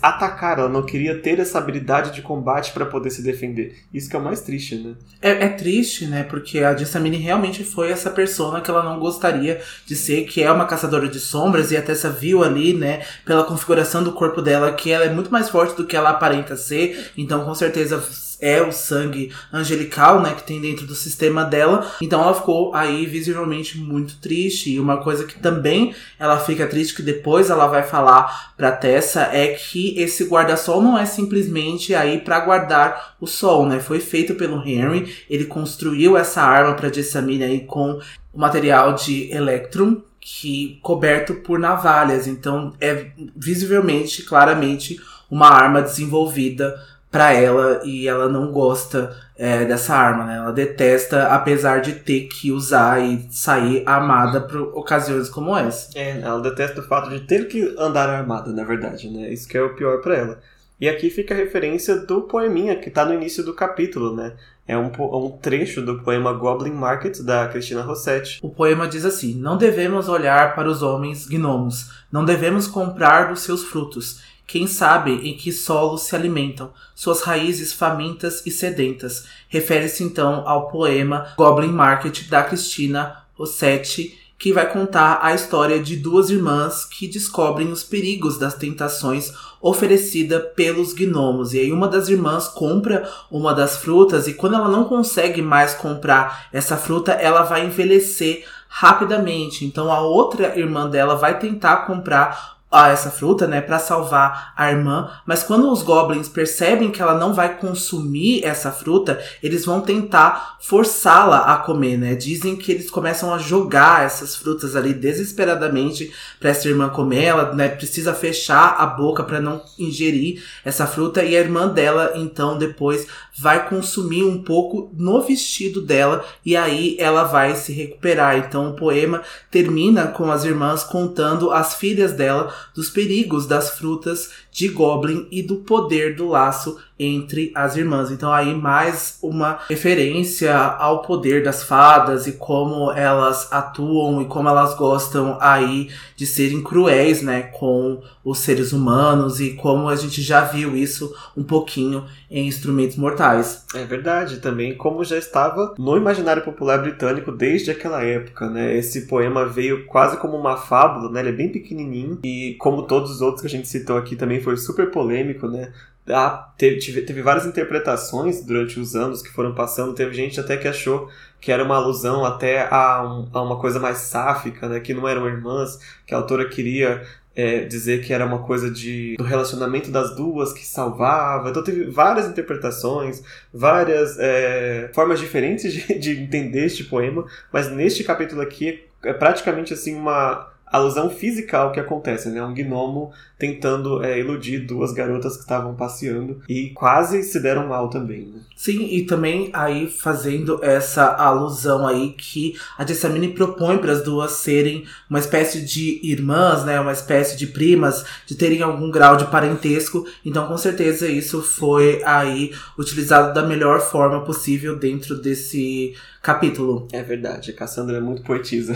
atacar, ela não queria ter essa habilidade de combate para poder se defender. Isso que é o mais triste, né? É, é triste, né? Porque a Jessamine realmente foi essa persona que ela não gostaria de ser, que é uma caçadora de sombras, e até essa viu ali, né? Pela configuração do corpo dela, que ela é muito mais forte do que ela aparenta ser. Então, com certeza é o sangue angelical, né, que tem dentro do sistema dela. Então ela ficou aí visivelmente muito triste. E uma coisa que também ela fica triste que depois ela vai falar para Tessa é que esse guarda-sol não é simplesmente aí para guardar o sol, né? Foi feito pelo Henry. Ele construiu essa arma para Jessamine aí com o material de Electrum, que coberto por navalhas. Então é visivelmente, claramente uma arma desenvolvida para ela e ela não gosta é, dessa arma, né? Ela detesta, apesar de ter que usar e sair armada por ocasiões como essa. É, ela detesta o fato de ter que andar armada, na verdade, né? Isso que é o pior para ela. E aqui fica a referência do poeminha que tá no início do capítulo, né? É um, um trecho do poema Goblin Market, da Cristina Rossetti. O poema diz assim: Não devemos olhar para os homens gnomos, não devemos comprar dos seus frutos quem sabe em que solo se alimentam, suas raízes famintas e sedentas. Refere-se então ao poema Goblin Market da Cristina Rossetti, que vai contar a história de duas irmãs que descobrem os perigos das tentações oferecida pelos gnomos. E aí uma das irmãs compra uma das frutas e quando ela não consegue mais comprar essa fruta, ela vai envelhecer rapidamente. Então a outra irmã dela vai tentar comprar a essa fruta, né, para salvar a irmã, mas quando os goblins percebem que ela não vai consumir essa fruta, eles vão tentar forçá-la a comer, né? Dizem que eles começam a jogar essas frutas ali desesperadamente para essa irmã comer, ela, né, precisa fechar a boca para não ingerir essa fruta e a irmã dela então depois vai consumir um pouco no vestido dela e aí ela vai se recuperar. Então o poema termina com as irmãs contando às filhas dela dos perigos das frutas de Goblin e do poder do laço entre as irmãs. Então aí mais uma referência ao poder das fadas e como elas atuam e como elas gostam aí de serem cruéis, né, com os seres humanos e como a gente já viu isso um pouquinho em Instrumentos Mortais. É verdade, também como já estava no imaginário popular britânico desde aquela época, né? Esse poema veio quase como uma fábula, né? Ele é bem pequenininho e como todos os outros que a gente citou aqui também foi super polêmico, né? Ah, teve, teve várias interpretações durante os anos que foram passando. Teve gente até que achou que era uma alusão até a, um, a uma coisa mais sáfica, né? Que não eram irmãs, que a autora queria é, dizer que era uma coisa de, do relacionamento das duas que salvava. Então teve várias interpretações, várias é, formas diferentes de, de entender este poema, mas neste capítulo aqui é praticamente assim uma alusão física ao que acontece, né? Um gnomo tentando é, iludir duas garotas que estavam passeando e quase se deram mal também, né? Sim, e também aí fazendo essa alusão aí que a Jessamine propõe para as duas serem uma espécie de irmãs, né? Uma espécie de primas, de terem algum grau de parentesco. Então, com certeza isso foi aí utilizado da melhor forma possível dentro desse capítulo. É verdade, a Cassandra é muito poetisa.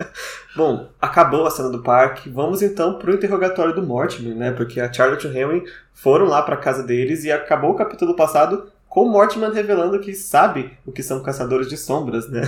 *laughs* Bom, acabou a cena do parque. Vamos então pro interrogatório do Mortimer, né? Porque a Charlotte e o Henry foram lá pra casa deles e acabou o capítulo passado com Mortimer revelando que sabe o que são caçadores de sombras, né?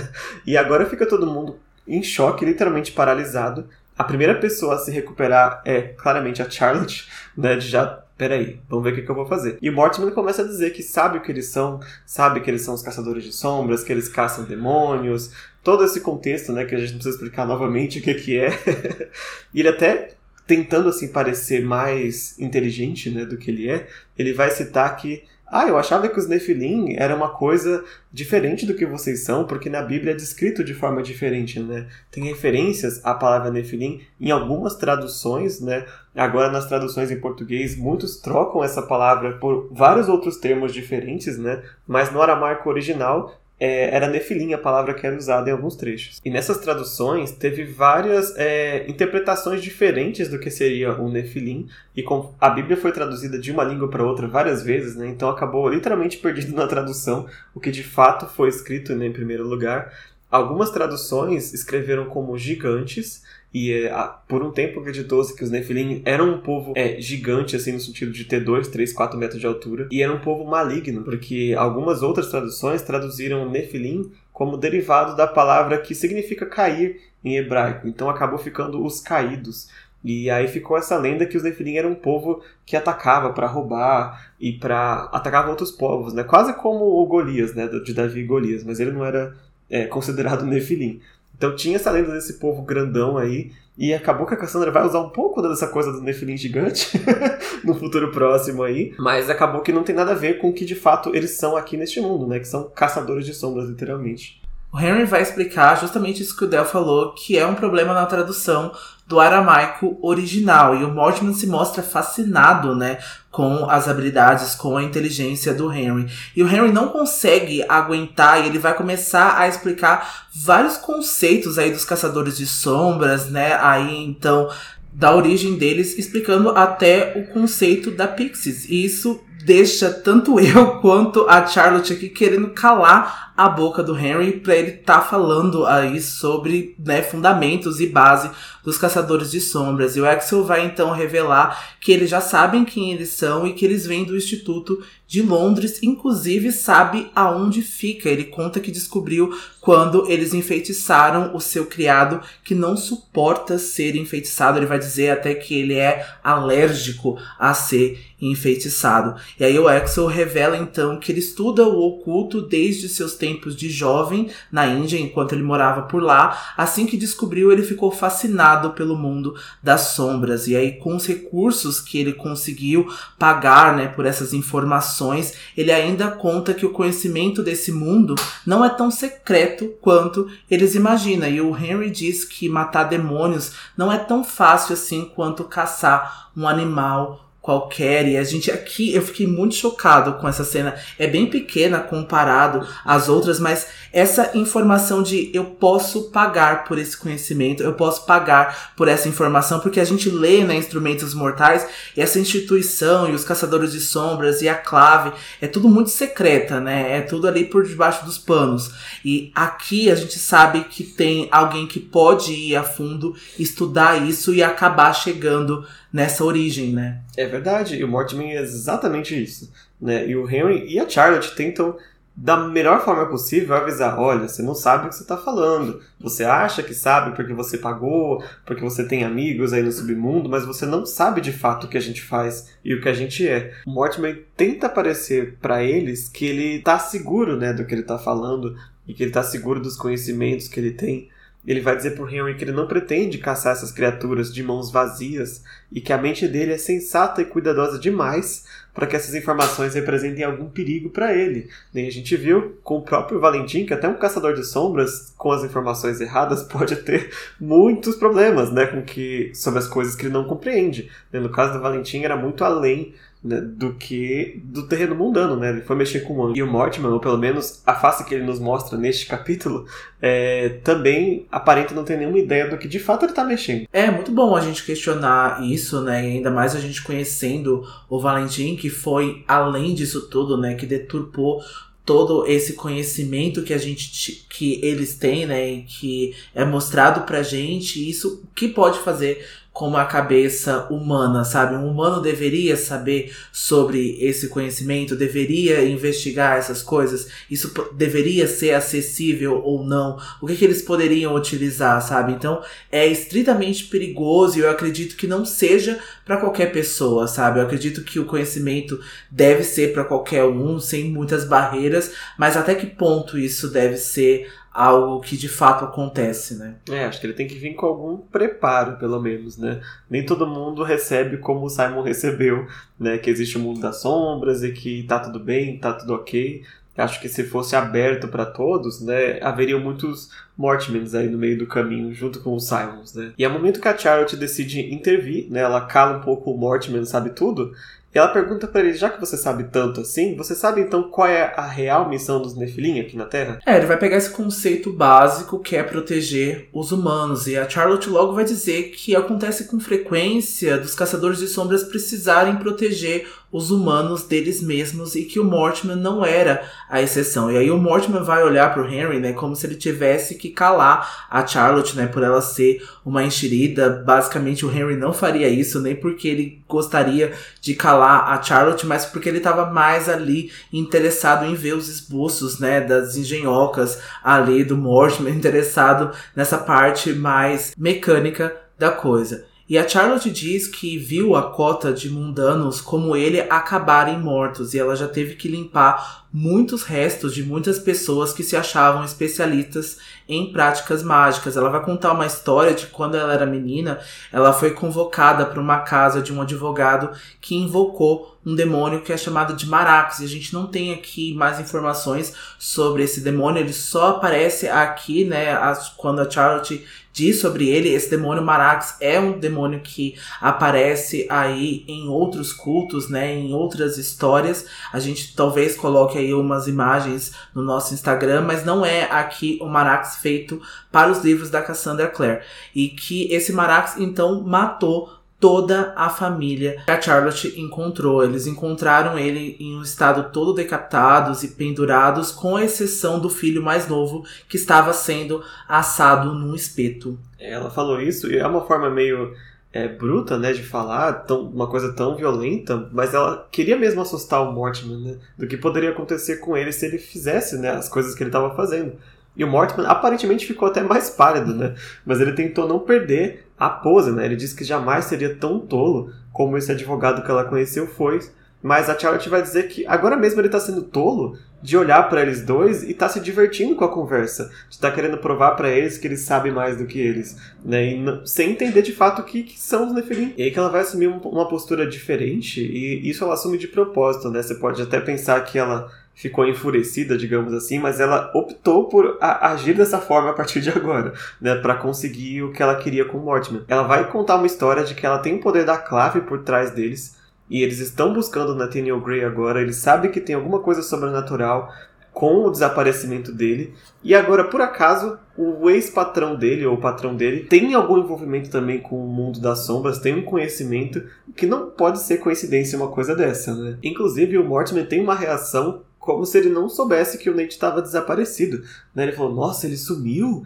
E agora fica todo mundo em choque, literalmente paralisado. A primeira pessoa a se recuperar é claramente a Charlotte, né? De já peraí, vamos ver o que, que, eu vou fazer. E o Mortimer começa a dizer que sabe o que eles são, sabe que eles são os caçadores de sombras, que eles caçam demônios, todo esse contexto, né, que a gente não precisa explicar novamente o que, que é. *laughs* e ele até tentando assim parecer mais inteligente, né, do que ele é, ele vai citar que ah, eu achava que os Nefilim era uma coisa diferente do que vocês são, porque na Bíblia é descrito de forma diferente, né? Tem referências à palavra Nefilim em algumas traduções, né? Agora nas traduções em português, muitos trocam essa palavra por vários outros termos diferentes, né? Mas no aramaico original é, era nefilim a palavra que era usada em alguns trechos. E nessas traduções teve várias é, interpretações diferentes do que seria o nefilim, e com, a Bíblia foi traduzida de uma língua para outra várias vezes, né, então acabou literalmente perdido na tradução o que de fato foi escrito né, em primeiro lugar. Algumas traduções escreveram como gigantes, e é, por um tempo acreditou-se que os Nefilim eram um povo é, gigante, assim, no sentido de ter 2, 3, 4 metros de altura. E era um povo maligno, porque algumas outras traduções traduziram Nefilim como derivado da palavra que significa cair em hebraico. Então acabou ficando os caídos. E aí ficou essa lenda que os Nefilim eram um povo que atacava para roubar e para atacava outros povos, né? Quase como o Golias, né, de Davi e Golias, mas ele não era é, considerado Nefilim. Então tinha essa lenda desse povo grandão aí, e acabou que a Cassandra vai usar um pouco dessa coisa do Nefilim gigante *laughs* no futuro próximo aí, mas acabou que não tem nada a ver com o que de fato eles são aqui neste mundo, né? Que são caçadores de sombras, literalmente. O Henry vai explicar justamente isso que o Del falou, que é um problema na tradução do aramaico original. E o Mortimer se mostra fascinado, né, com as habilidades, com a inteligência do Henry. E o Henry não consegue aguentar e ele vai começar a explicar vários conceitos aí dos caçadores de sombras, né? Aí então da origem deles, explicando até o conceito da Pixies. E isso deixa tanto *laughs* eu quanto a Charlotte aqui querendo calar a boca do Henry para ele estar tá falando aí sobre né, fundamentos e base dos Caçadores de Sombras. E o Axel vai então revelar que eles já sabem quem eles são e que eles vêm do Instituto de Londres, inclusive sabe aonde fica. Ele conta que descobriu quando eles enfeitiçaram o seu criado que não suporta ser enfeitiçado. Ele vai dizer até que ele é alérgico a ser enfeitiçado. E aí o Axel revela então que ele estuda o oculto desde seus tempos de jovem na Índia, enquanto ele morava por lá. Assim que descobriu, ele ficou fascinado pelo mundo das sombras. E aí, com os recursos que ele conseguiu pagar né, por essas informações, ele ainda conta que o conhecimento desse mundo não é tão secreto quanto eles imaginam. E o Henry diz que matar demônios não é tão fácil assim quanto caçar um animal qualquer. E a gente aqui, eu fiquei muito chocado com essa cena. É bem pequena comparado às outras, mas essa informação de eu posso pagar por esse conhecimento, eu posso pagar por essa informação, porque a gente lê na né, Instrumentos Mortais e essa instituição e os Caçadores de Sombras e a clave é tudo muito secreta, né? É tudo ali por debaixo dos panos. E aqui a gente sabe que tem alguém que pode ir a fundo, estudar isso e acabar chegando nessa origem, né? É verdade, e o Mortimer é exatamente isso. Né? E o Henry e a Charlotte tentam, da melhor forma possível, avisar: olha, você não sabe o que você está falando. Você acha que sabe porque você pagou, porque você tem amigos aí no submundo, mas você não sabe de fato o que a gente faz e o que a gente é. O Mortimer tenta parecer para eles que ele tá seguro né, do que ele tá falando e que ele tá seguro dos conhecimentos que ele tem ele vai dizer pro Henry que ele não pretende caçar essas criaturas de mãos vazias e que a mente dele é sensata e cuidadosa demais para que essas informações representem algum perigo para ele. Nem a gente viu com o próprio Valentim que até um caçador de sombras com as informações erradas *laughs* pode ter muitos problemas, né, com que sobre as coisas que ele não compreende. No caso do Valentim era muito além né, do que do terreno mundano, né? Ele foi mexer com o anjo. E o Mortimer, ou pelo menos a face que ele nos mostra neste capítulo, é, também aparenta não ter nenhuma ideia do que de fato ele está mexendo. É muito bom a gente questionar isso, né? E ainda mais a gente conhecendo o Valentim, que foi além disso tudo, né? Que deturpou todo esse conhecimento que a gente que eles têm, né, e que é mostrado pra gente, isso que pode fazer como a cabeça humana, sabe? Um humano deveria saber sobre esse conhecimento, deveria investigar essas coisas, isso deveria ser acessível ou não, o que, que eles poderiam utilizar, sabe? Então é estritamente perigoso e eu acredito que não seja para qualquer pessoa, sabe? Eu acredito que o conhecimento deve ser para qualquer um, sem muitas barreiras, mas até que ponto isso deve ser algo que de fato acontece, né? É, acho que ele tem que vir com algum preparo, pelo menos, né? Nem todo mundo recebe como o Simon recebeu, né? Que existe o mundo das sombras e que tá tudo bem, tá tudo ok. Acho que se fosse aberto para todos, né, haveriam muitos Mortmans aí no meio do caminho, junto com os Simons, né? E é o momento que a Charlotte decide intervir, né, ela cala um pouco o Mortman, sabe tudo, e ela pergunta para ele, já que você sabe tanto assim, você sabe então qual é a real missão dos Nephilim aqui na Terra? É, ele vai pegar esse conceito básico que é proteger os humanos. E a Charlotte logo vai dizer que acontece com frequência dos caçadores de sombras precisarem proteger os humanos deles mesmos e que o Mortimer não era a exceção. E aí o Mortimer vai olhar pro Henry, né, como se ele tivesse que calar a Charlotte, né, por ela ser uma enxerida. Basicamente o Henry não faria isso nem porque ele gostaria de calar a Charlotte, mas porque ele estava mais ali interessado em ver os esboços, né, das engenhocas ali do Mortimer, *laughs* interessado nessa parte mais mecânica da coisa. E a Charlotte diz que viu a cota de mundanos como ele acabarem mortos e ela já teve que limpar muitos restos de muitas pessoas que se achavam especialistas em práticas mágicas. Ela vai contar uma história de quando ela era menina, ela foi convocada para uma casa de um advogado que invocou um demônio que é chamado de Marax. E a gente não tem aqui mais informações sobre esse demônio, ele só aparece aqui, né, quando a Charlotte diz sobre ele. Esse demônio Marax é um demônio que aparece aí em outros cultos, né, em outras histórias. A gente talvez coloque aí umas imagens no nosso Instagram, mas não é aqui o Marax feito para os livros da Cassandra Clare. E que esse Marax então matou toda a família que a Charlotte encontrou. Eles encontraram ele em um estado todo decapitados e pendurados, com exceção do filho mais novo que estava sendo assado num espeto. Ela falou isso e é uma forma meio é, bruta, né, de falar, tão, uma coisa tão violenta, mas ela queria mesmo assustar o Mortimer, né, do que poderia acontecer com ele se ele fizesse, né, as coisas que ele estava fazendo. E o Mortimer aparentemente ficou até mais pálido, né? Mas ele tentou não perder a pose, né? Ele disse que jamais seria tão tolo como esse advogado que ela conheceu foi. Mas a Charlotte vai dizer que agora mesmo ele está sendo tolo de olhar para eles dois e tá se divertindo com a conversa, de tá querendo provar para eles que ele sabe mais do que eles, né? Sem entender de fato o que, que são os Nefilim. E aí que ela vai assumir um, uma postura diferente e isso ela assume de propósito, né? Você pode até pensar que ela ficou enfurecida, digamos assim, mas ela optou por agir dessa forma a partir de agora, né, para conseguir o que ela queria com o Mortimer. Ela vai contar uma história de que ela tem o poder da clave por trás deles e eles estão buscando Nathaniel Gray agora, eles sabem que tem alguma coisa sobrenatural com o desaparecimento dele. E agora, por acaso, o ex-patrão dele, ou o patrão dele, tem algum envolvimento também com o mundo das sombras, tem um conhecimento que não pode ser coincidência uma coisa dessa, né? Inclusive, o Mortimer tem uma reação como se ele não soubesse que o Nate estava desaparecido. Né? Ele falou: Nossa, ele sumiu?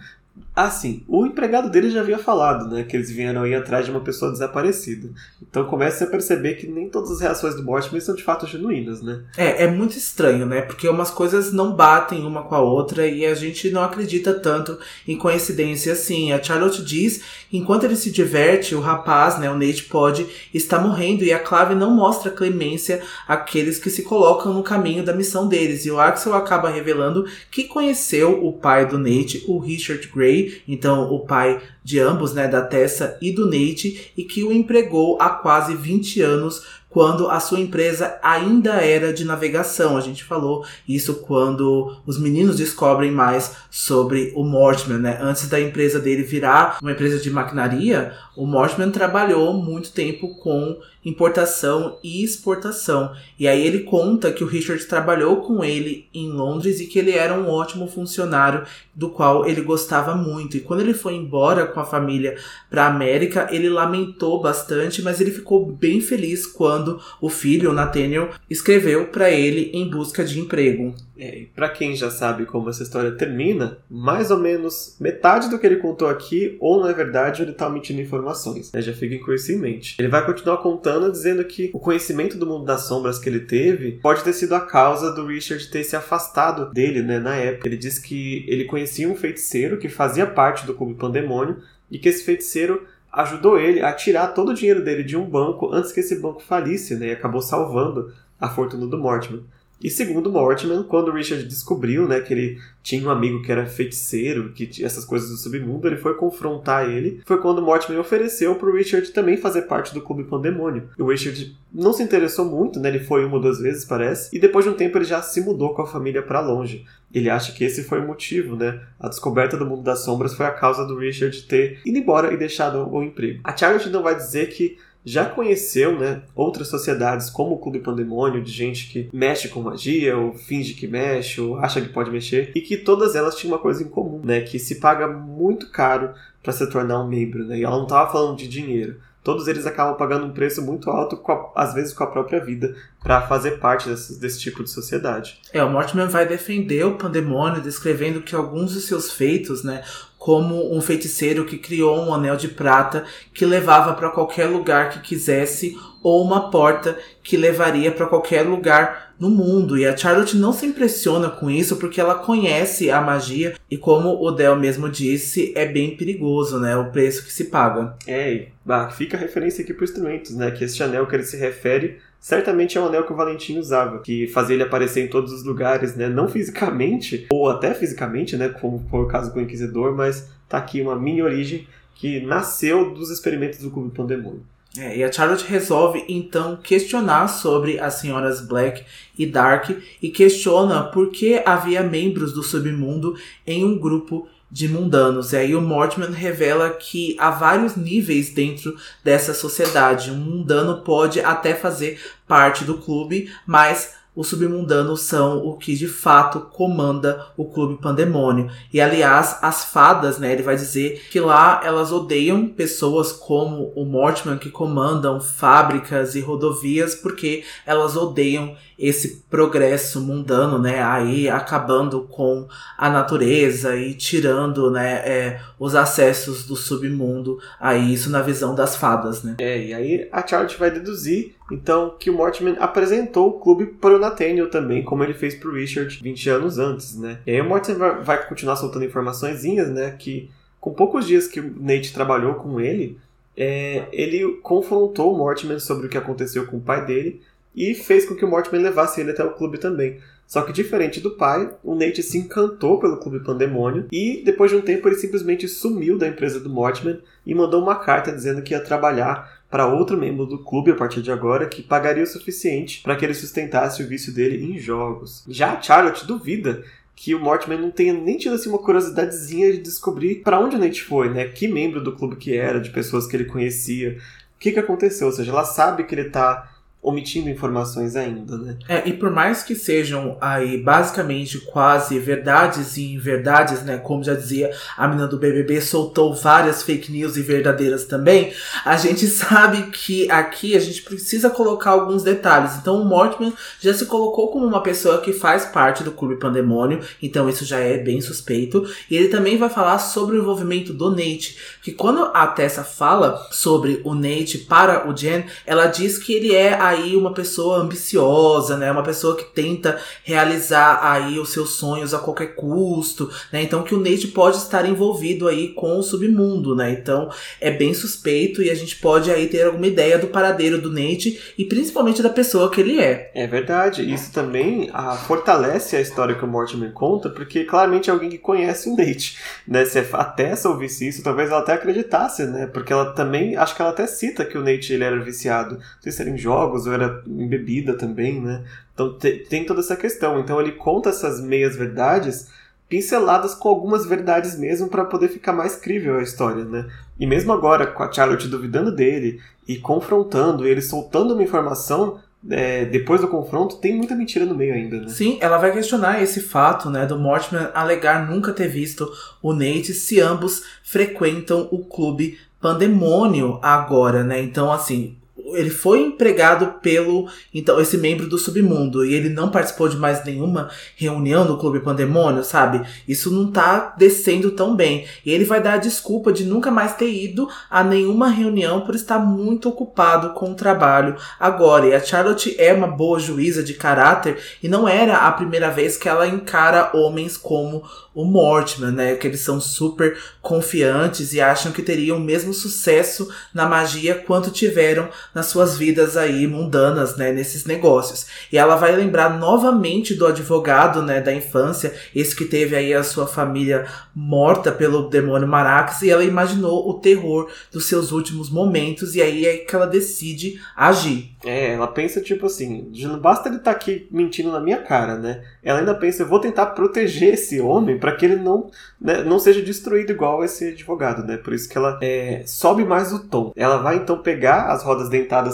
Assim, o empregado dele já havia falado, né, que eles vieram aí atrás de uma pessoa desaparecida. Então começa a perceber que nem todas as reações do Mortimer são de fato genuínas, né? É, é muito estranho, né? Porque umas coisas não batem uma com a outra e a gente não acredita tanto em coincidência assim. A Charlotte diz que enquanto ele se diverte, o rapaz, né, o Nate pode estar morrendo e a Clave não mostra clemência àqueles que se colocam no caminho da missão deles. E o Axel acaba revelando que conheceu o pai do Nate, o Richard Gray Ray, então o pai de ambos, né, da Tessa e do Nate, e que o empregou há quase 20 anos quando a sua empresa ainda era de navegação. A gente falou isso quando os meninos descobrem mais sobre o Mortimer, né? Antes da empresa dele virar uma empresa de maquinaria, o Mortimer trabalhou muito tempo com importação e exportação. E aí ele conta que o Richard trabalhou com ele em Londres e que ele era um ótimo funcionário do qual ele gostava muito. E quando ele foi embora com a família para a América, ele lamentou bastante, mas ele ficou bem feliz quando o filho, o Nathaniel, escreveu para ele em busca de emprego. É, para quem já sabe como essa história termina, mais ou menos metade do que ele contou aqui, ou na verdade ele tá omitindo informações. Né? Já fiquem com isso em mente. Ele vai continuar contando dizendo que o conhecimento do mundo das sombras que ele teve pode ter sido a causa do Richard ter se afastado dele, né, na época. Ele diz que ele conhecia um feiticeiro que fazia parte do Clube Pandemônio e que esse feiticeiro ajudou ele a tirar todo o dinheiro dele de um banco antes que esse banco falisse, né, e acabou salvando a fortuna do Mortimer. E segundo Mortimer, quando Richard descobriu né, que ele tinha um amigo que era feiticeiro, que tinha essas coisas do submundo, ele foi confrontar ele. Foi quando Mortimer ofereceu para o Richard também fazer parte do Clube Pandemônio. E o Richard não se interessou muito, né? Ele foi uma ou duas vezes, parece. E depois de um tempo ele já se mudou com a família para longe. Ele acha que esse foi o motivo, né? A descoberta do mundo das sombras foi a causa do Richard ter ido embora e deixado o emprego. A Charlotte não vai dizer que já conheceu né, outras sociedades como o Clube Pandemônio, de gente que mexe com magia, ou finge que mexe, ou acha que pode mexer, e que todas elas tinham uma coisa em comum, né, que se paga muito caro para se tornar um membro, né, e ela não estava falando de dinheiro. Todos eles acabam pagando um preço muito alto, a, às vezes com a própria vida, para fazer parte desse, desse, tipo de sociedade. É, o Mortimer vai defender o pandemônio, descrevendo que alguns dos seus feitos, né, como um feiticeiro que criou um anel de prata que levava para qualquer lugar que quisesse ou uma porta que levaria para qualquer lugar no mundo. E a Charlotte não se impressiona com isso porque ela conhece a magia e como o Del mesmo disse, é bem perigoso, né, o preço que se paga. É, bah, fica a referência aqui para instrumentos, né, que esse anel que ele se refere certamente é um anel que o Valentim usava, que fazia ele aparecer em todos os lugares, né? Não fisicamente, *laughs* ou até fisicamente, né? Como foi o caso com o Inquisidor, mas tá aqui uma mini origem que nasceu dos experimentos do Cubo Pandemônio. É, e a Charlotte resolve então questionar sobre as senhoras Black e Dark e questiona por que havia membros do submundo em um grupo de mundanos. E aí o Mortimer revela que há vários níveis dentro dessa sociedade. Um mundano pode até fazer parte do clube, mas os submundanos são o que de fato comanda o clube pandemônio. E aliás, as fadas, né, ele vai dizer que lá elas odeiam pessoas como o Mortimer que comandam fábricas e rodovias porque elas odeiam esse progresso mundano, né, aí acabando com a natureza e tirando, né, é, os acessos do submundo, aí isso na visão das fadas, né. É, e aí a Charlotte vai deduzir, então, que o Mortimer apresentou o clube para o Nathaniel também, como ele fez para o Richard 20 anos antes, né. E aí o Mortimer vai continuar soltando informaçõezinhas, né, que com poucos dias que o Nate trabalhou com ele, é, ele confrontou o Mortimer sobre o que aconteceu com o pai dele e fez com que o Mortimer levasse ele até o clube também. Só que diferente do pai, o Nate se encantou pelo Clube Pandemônio e depois de um tempo ele simplesmente sumiu da empresa do Mortimer e mandou uma carta dizendo que ia trabalhar para outro membro do clube a partir de agora que pagaria o suficiente para que ele sustentasse o vício dele em jogos. Já a Charlotte duvida que o Mortimer não tenha nem tido assim, uma curiosidadezinha de descobrir para onde o Nate foi, né? Que membro do clube que era, de pessoas que ele conhecia, o que, que aconteceu. Ou seja, ela sabe que ele está omitindo informações ainda, né? É, e por mais que sejam aí basicamente quase verdades e inverdades, né? Como já dizia a menina do BBB, soltou várias fake news e verdadeiras também, a gente *laughs* sabe que aqui a gente precisa colocar alguns detalhes. Então o Mortman já se colocou como uma pessoa que faz parte do Clube Pandemônio, então isso já é bem suspeito. E ele também vai falar sobre o envolvimento do Nate, que quando a Tessa fala sobre o Nate para o Jen, ela diz que ele é aí uma pessoa ambiciosa, né? Uma pessoa que tenta realizar aí os seus sonhos a qualquer custo, né? Então que o Nate pode estar envolvido aí com o submundo, né? Então é bem suspeito e a gente pode aí ter alguma ideia do paradeiro do Nate e principalmente da pessoa que ele é. É verdade. Isso também a, ah, fortalece a história que o Mortimer conta, porque claramente é alguém que conhece o Nate, né? Se a Tessa ouvisse isso, talvez ela até acreditasse, né? Porque ela também, acho que ela até cita que o Nate ele era viciado, não sei se era em jogos jogos, ou era em bebida também, né? Então te, tem toda essa questão. Então ele conta essas meias verdades pinceladas com algumas verdades mesmo para poder ficar mais crível a história, né? E mesmo agora, com a Charlotte duvidando dele e confrontando ele, soltando uma informação, é, depois do confronto, tem muita mentira no meio ainda, né? Sim, ela vai questionar esse fato, né, do Mortimer alegar nunca ter visto o Nate se ambos frequentam o clube Pandemônio agora, né? Então, assim, ele foi empregado pelo então esse membro do submundo e ele não participou de mais nenhuma reunião do Clube Pandemônio, sabe? Isso não tá descendo tão bem. E ele vai dar a desculpa de nunca mais ter ido a nenhuma reunião por estar muito ocupado com o trabalho agora. E a Charlotte é uma boa juíza de caráter e não era a primeira vez que ela encara homens como o Mortimer, né? Que eles são super confiantes e acham que teriam o mesmo sucesso na magia quanto tiveram nas suas vidas aí mundanas, né? Nesses negócios. E ela vai lembrar novamente do advogado, né? Da infância, esse que teve aí a sua família morta pelo demônio Marax, e ela imaginou o terror dos seus últimos momentos, e aí é que ela decide agir. É, ela pensa tipo assim, não basta ele estar tá aqui mentindo na minha cara, né? Ela ainda pensa, eu vou tentar proteger esse homem para que ele não, né, não seja destruído igual esse advogado, né? Por isso que ela é, sobe mais o tom. Ela vai então pegar as rodas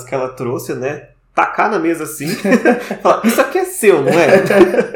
que ela trouxe, né? Tacar na mesa assim, *laughs* falar, isso aqui é seu, não é?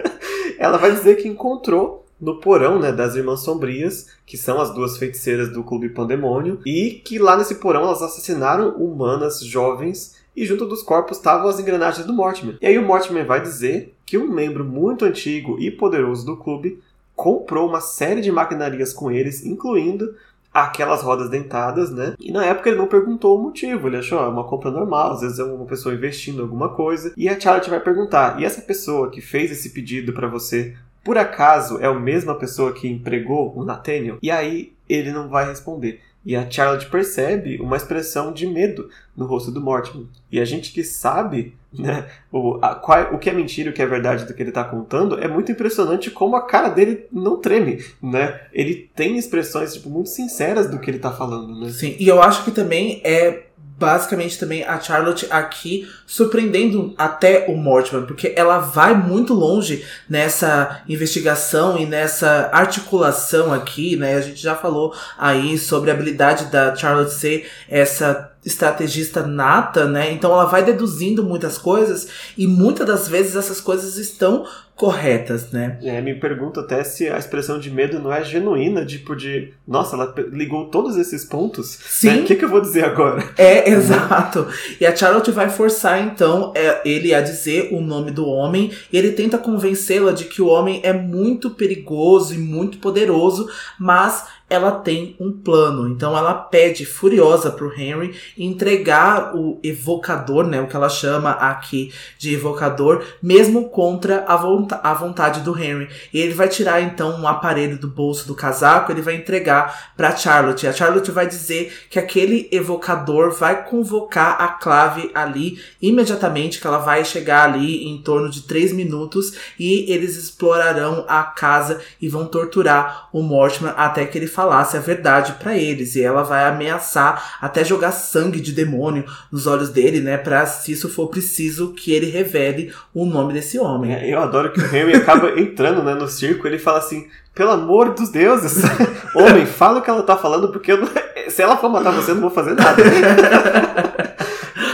*laughs* ela vai dizer que encontrou no porão né, das Irmãs Sombrias, que são as duas feiticeiras do Clube Pandemônio, e que lá nesse porão elas assassinaram humanas jovens e junto dos corpos estavam as engrenagens do Mortimer. E aí o Mortimer vai dizer que um membro muito antigo e poderoso do clube comprou uma série de maquinarias com eles, incluindo aquelas rodas dentadas, né? E na época ele não perguntou o motivo, ele achou, ah, é uma compra normal, às vezes é uma pessoa investindo em alguma coisa. E a Charlotte vai perguntar: "E essa pessoa que fez esse pedido para você, por acaso é a mesma pessoa que empregou o Nathaniel?" E aí ele não vai responder. E a Charlotte percebe uma expressão de medo no rosto do Mortimer. E a gente que sabe né, o, a, qual, o que é mentira o que é verdade do que ele está contando, é muito impressionante como a cara dele não treme. Né? Ele tem expressões tipo, muito sinceras do que ele está falando. Né? Sim, e eu acho que também é basicamente também a Charlotte aqui surpreendendo até o Mortimer, porque ela vai muito longe nessa investigação e nessa articulação aqui, né? A gente já falou aí sobre a habilidade da Charlotte ser essa estrategista nata, né? Então ela vai deduzindo muitas coisas e muitas das vezes essas coisas estão corretas, né? É, me pergunto até se a expressão de medo não é genuína, tipo de, nossa, ela ligou todos esses pontos. Né? Sim. Né? O que, que eu vou dizer agora? É, *laughs* exato. E a Charlotte vai forçar então é, ele a dizer o nome do homem. E ele tenta convencê-la de que o homem é muito perigoso e muito poderoso, mas ela tem um plano. Então ela pede furiosa pro Henry entregar o evocador, né, o que ela chama aqui de evocador, mesmo contra a, vonta a vontade do Henry. E ele vai tirar então um aparelho do bolso do casaco, ele vai entregar para Charlotte. A Charlotte vai dizer que aquele evocador vai convocar a clave ali imediatamente, que ela vai chegar ali em torno de 3 minutos e eles explorarão a casa e vão torturar o Mortimer até que ele falasse a verdade para eles. E ela vai ameaçar até jogar sangue de demônio nos olhos dele, né? Pra, se isso for preciso, que ele revele o nome desse homem. É, eu adoro que o Henry acaba entrando né, no circo ele fala assim: pelo amor dos deuses, *laughs* homem, fala o que ela tá falando, porque não... se ela for matar você, eu não vou fazer nada. *laughs*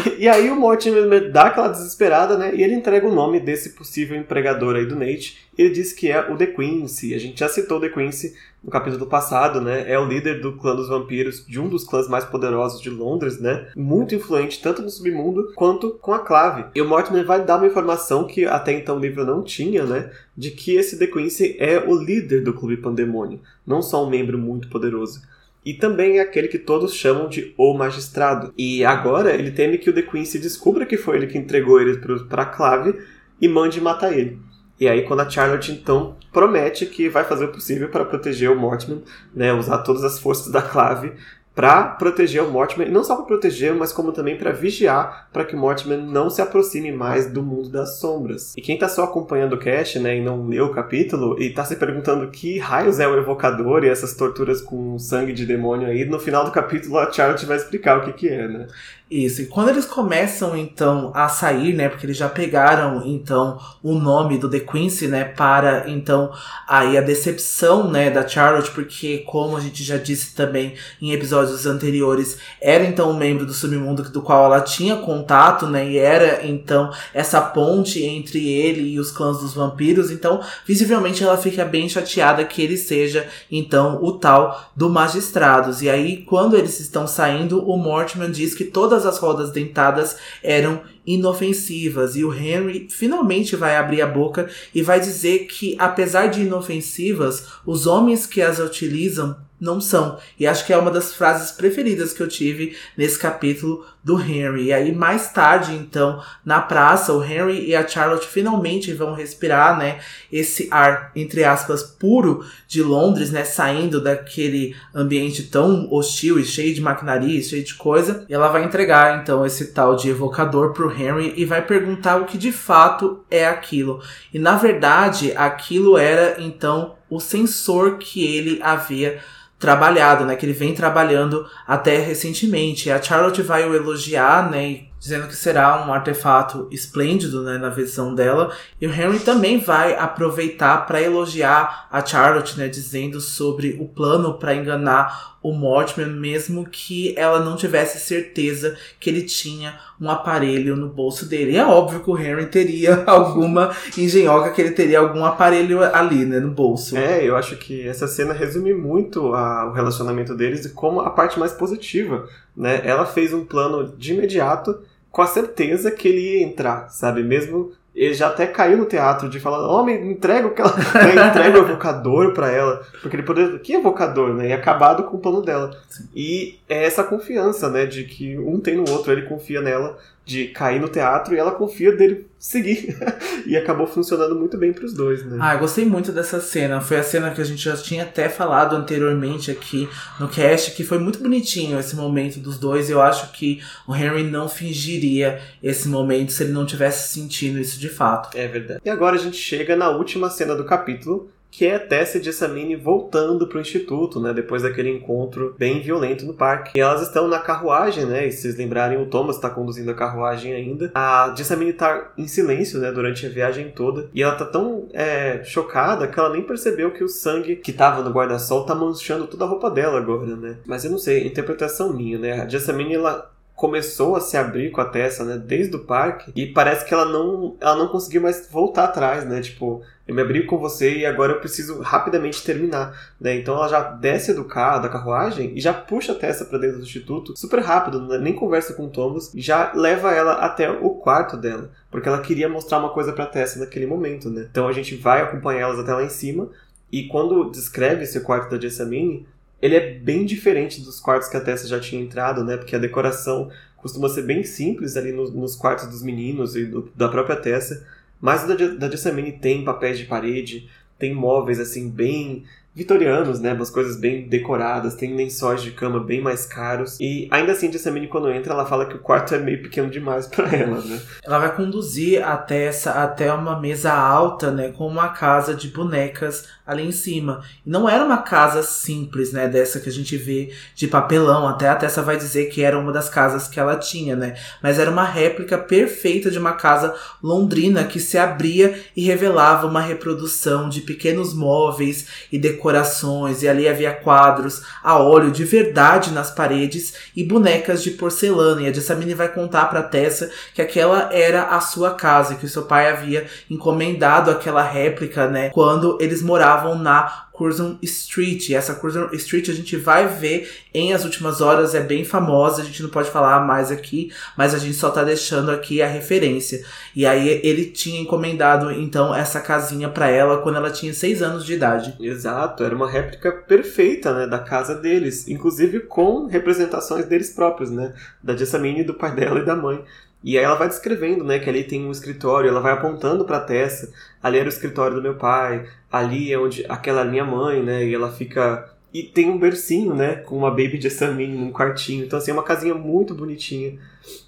*laughs* E aí o Mortimer dá aquela desesperada, né? E ele entrega o nome desse possível empregador aí do Nate. Ele diz que é o The Quincy. A gente já citou o The Quincy no capítulo passado, né? É o líder do clã dos vampiros, de um dos clãs mais poderosos de Londres, né? Muito influente tanto no submundo quanto com a clave. E o Mortimer vai dar uma informação que até então o livro não tinha, né? De que esse The Quincy é o líder do Clube Pandemônio, não só um membro muito poderoso e também é aquele que todos chamam de O Magistrado. E agora ele teme que o The Quincy descubra que foi ele que entregou ele para a clave e mande matar ele. E aí quando a Charlotte então promete que vai fazer o possível para proteger o Mortimer, né, usar todas as forças da clave para proteger o Mortimer, não só para proteger, mas como também para vigiar para que o Mortimer não se aproxime mais do mundo das sombras. E quem está só acompanhando o cast, né, e não leu o capítulo e está se perguntando que raios é o evocador e essas torturas com sangue de demônio aí, no final do capítulo a Charlotte vai explicar o que que é, né? Isso, e quando eles começam então a sair, né, porque eles já pegaram então o nome do The Quincy, né, para então aí a decepção, né, da Charlotte, porque como a gente já disse também em episódios anteriores, era então um membro do submundo do qual ela tinha contato, né, e era então essa ponte entre ele e os clãs dos vampiros, então visivelmente ela fica bem chateada que ele seja então o tal do magistrados. E aí quando eles estão saindo, o Mortimer diz que todas as rodas dentadas eram inofensivas. E o Henry finalmente vai abrir a boca e vai dizer que apesar de inofensivas, os homens que as utilizam não são. E acho que é uma das frases preferidas que eu tive nesse capítulo do Henry. E aí, mais tarde, então, na praça, o Henry e a Charlotte finalmente vão respirar, né? Esse ar, entre aspas, puro de Londres, né? Saindo daquele ambiente tão hostil e cheio de maquinaria, cheio de coisa. E ela vai entregar, então, esse tal de evocador pro Henry e vai perguntar o que de fato é aquilo. E na verdade, aquilo era, então, o sensor que ele havia trabalhado, né? Que ele vem trabalhando até recentemente. A Charlotte vai o elogiar, né? Dizendo que será um artefato esplêndido, né? Na visão dela. E o Henry também vai aproveitar para elogiar a Charlotte, né? Dizendo sobre o plano para enganar o Mortimer, mesmo que ela não tivesse certeza que ele tinha um aparelho no bolso dele. E é óbvio que o Henry teria *laughs* alguma engenhoca, que ele teria algum aparelho ali, né, no bolso. É, eu acho que essa cena resume muito a, o relacionamento deles e como a parte mais positiva, né? Ela fez um plano de imediato com a certeza que ele ia entrar, sabe? Mesmo ele já até caiu no teatro de falar, homem, entrega o que ela. Né, *laughs* entrega o evocador pra ela. Porque ele poderia. Que evocador, né? E acabado com o plano dela. Sim. E é essa confiança, né? De que um tem no outro, ele confia nela de cair no teatro e ela confia dele seguir. *laughs* e acabou funcionando muito bem para os dois, né? Ah, eu gostei muito dessa cena. Foi a cena que a gente já tinha até falado anteriormente aqui no cast, que foi muito bonitinho esse momento dos dois. Eu acho que o Henry não fingiria esse momento se ele não tivesse sentindo isso de fato. É verdade. E agora a gente chega na última cena do capítulo, que é Tessa e Jessamine voltando pro instituto, né, depois daquele encontro bem violento no parque. E elas estão na carruagem, né, e se vocês lembrarem, o Thomas está conduzindo a carruagem ainda. A Jessamine tá em silêncio, né, durante a viagem toda, e ela tá tão é, chocada que ela nem percebeu que o sangue que tava no guarda-sol tá manchando toda a roupa dela agora, né. Mas eu não sei, interpretação minha, né, a Jessamine, ela começou a se abrir com a Tessa, né, desde o parque, e parece que ela não, ela não conseguiu mais voltar atrás, né, tipo, eu me abri com você e agora eu preciso rapidamente terminar, né, então ela já desce do carro, da carruagem, e já puxa a Tessa para dentro do instituto, super rápido, né, nem conversa com o Thomas, já leva ela até o quarto dela, porque ela queria mostrar uma coisa pra Tessa naquele momento, né, então a gente vai acompanhar elas até lá em cima, e quando descreve esse quarto da Jessamine, ele é bem diferente dos quartos que a Tessa já tinha entrado, né? Porque a decoração costuma ser bem simples ali no, nos quartos dos meninos e do, da própria Tessa. Mas o da, da Jessamine tem papéis de parede, tem móveis assim bem vitorianos, né? Umas coisas bem decoradas, tem lençóis de cama bem mais caros. E ainda assim, Jessamine, quando entra, ela fala que o quarto é meio pequeno demais para *laughs* ela, né? Ela vai conduzir até, essa, até uma mesa alta, né? Com uma casa de bonecas ali em cima. E não era uma casa simples, né? Dessa que a gente vê de papelão. Até a Tessa vai dizer que era uma das casas que ela tinha, né? Mas era uma réplica perfeita de uma casa londrina que se abria e revelava uma reprodução de pequenos móveis e decorações e ali havia quadros a óleo de verdade nas paredes e bonecas de porcelana. E a Jessamine vai contar para Tessa que aquela era a sua casa, que o seu pai havia encomendado aquela réplica, né, quando eles moravam na Curzon Street. E essa Curzon Street a gente vai ver em As Últimas Horas, é bem famosa, a gente não pode falar mais aqui, mas a gente só tá deixando aqui a referência. E aí ele tinha encomendado então essa casinha para ela quando ela tinha 6 anos de idade. Exato, era uma réplica perfeita, né, da casa deles, inclusive com representações deles próprios, né, da Jessamine, do pai dela e da mãe. E aí ela vai descrevendo, né, que ali tem um escritório, ela vai apontando para Tessa, ali era o escritório do meu pai, ali é onde aquela é minha mãe, né, e ela fica e tem um bercinho, né, com uma baby Jessamine num quartinho. Então assim, é uma casinha muito bonitinha.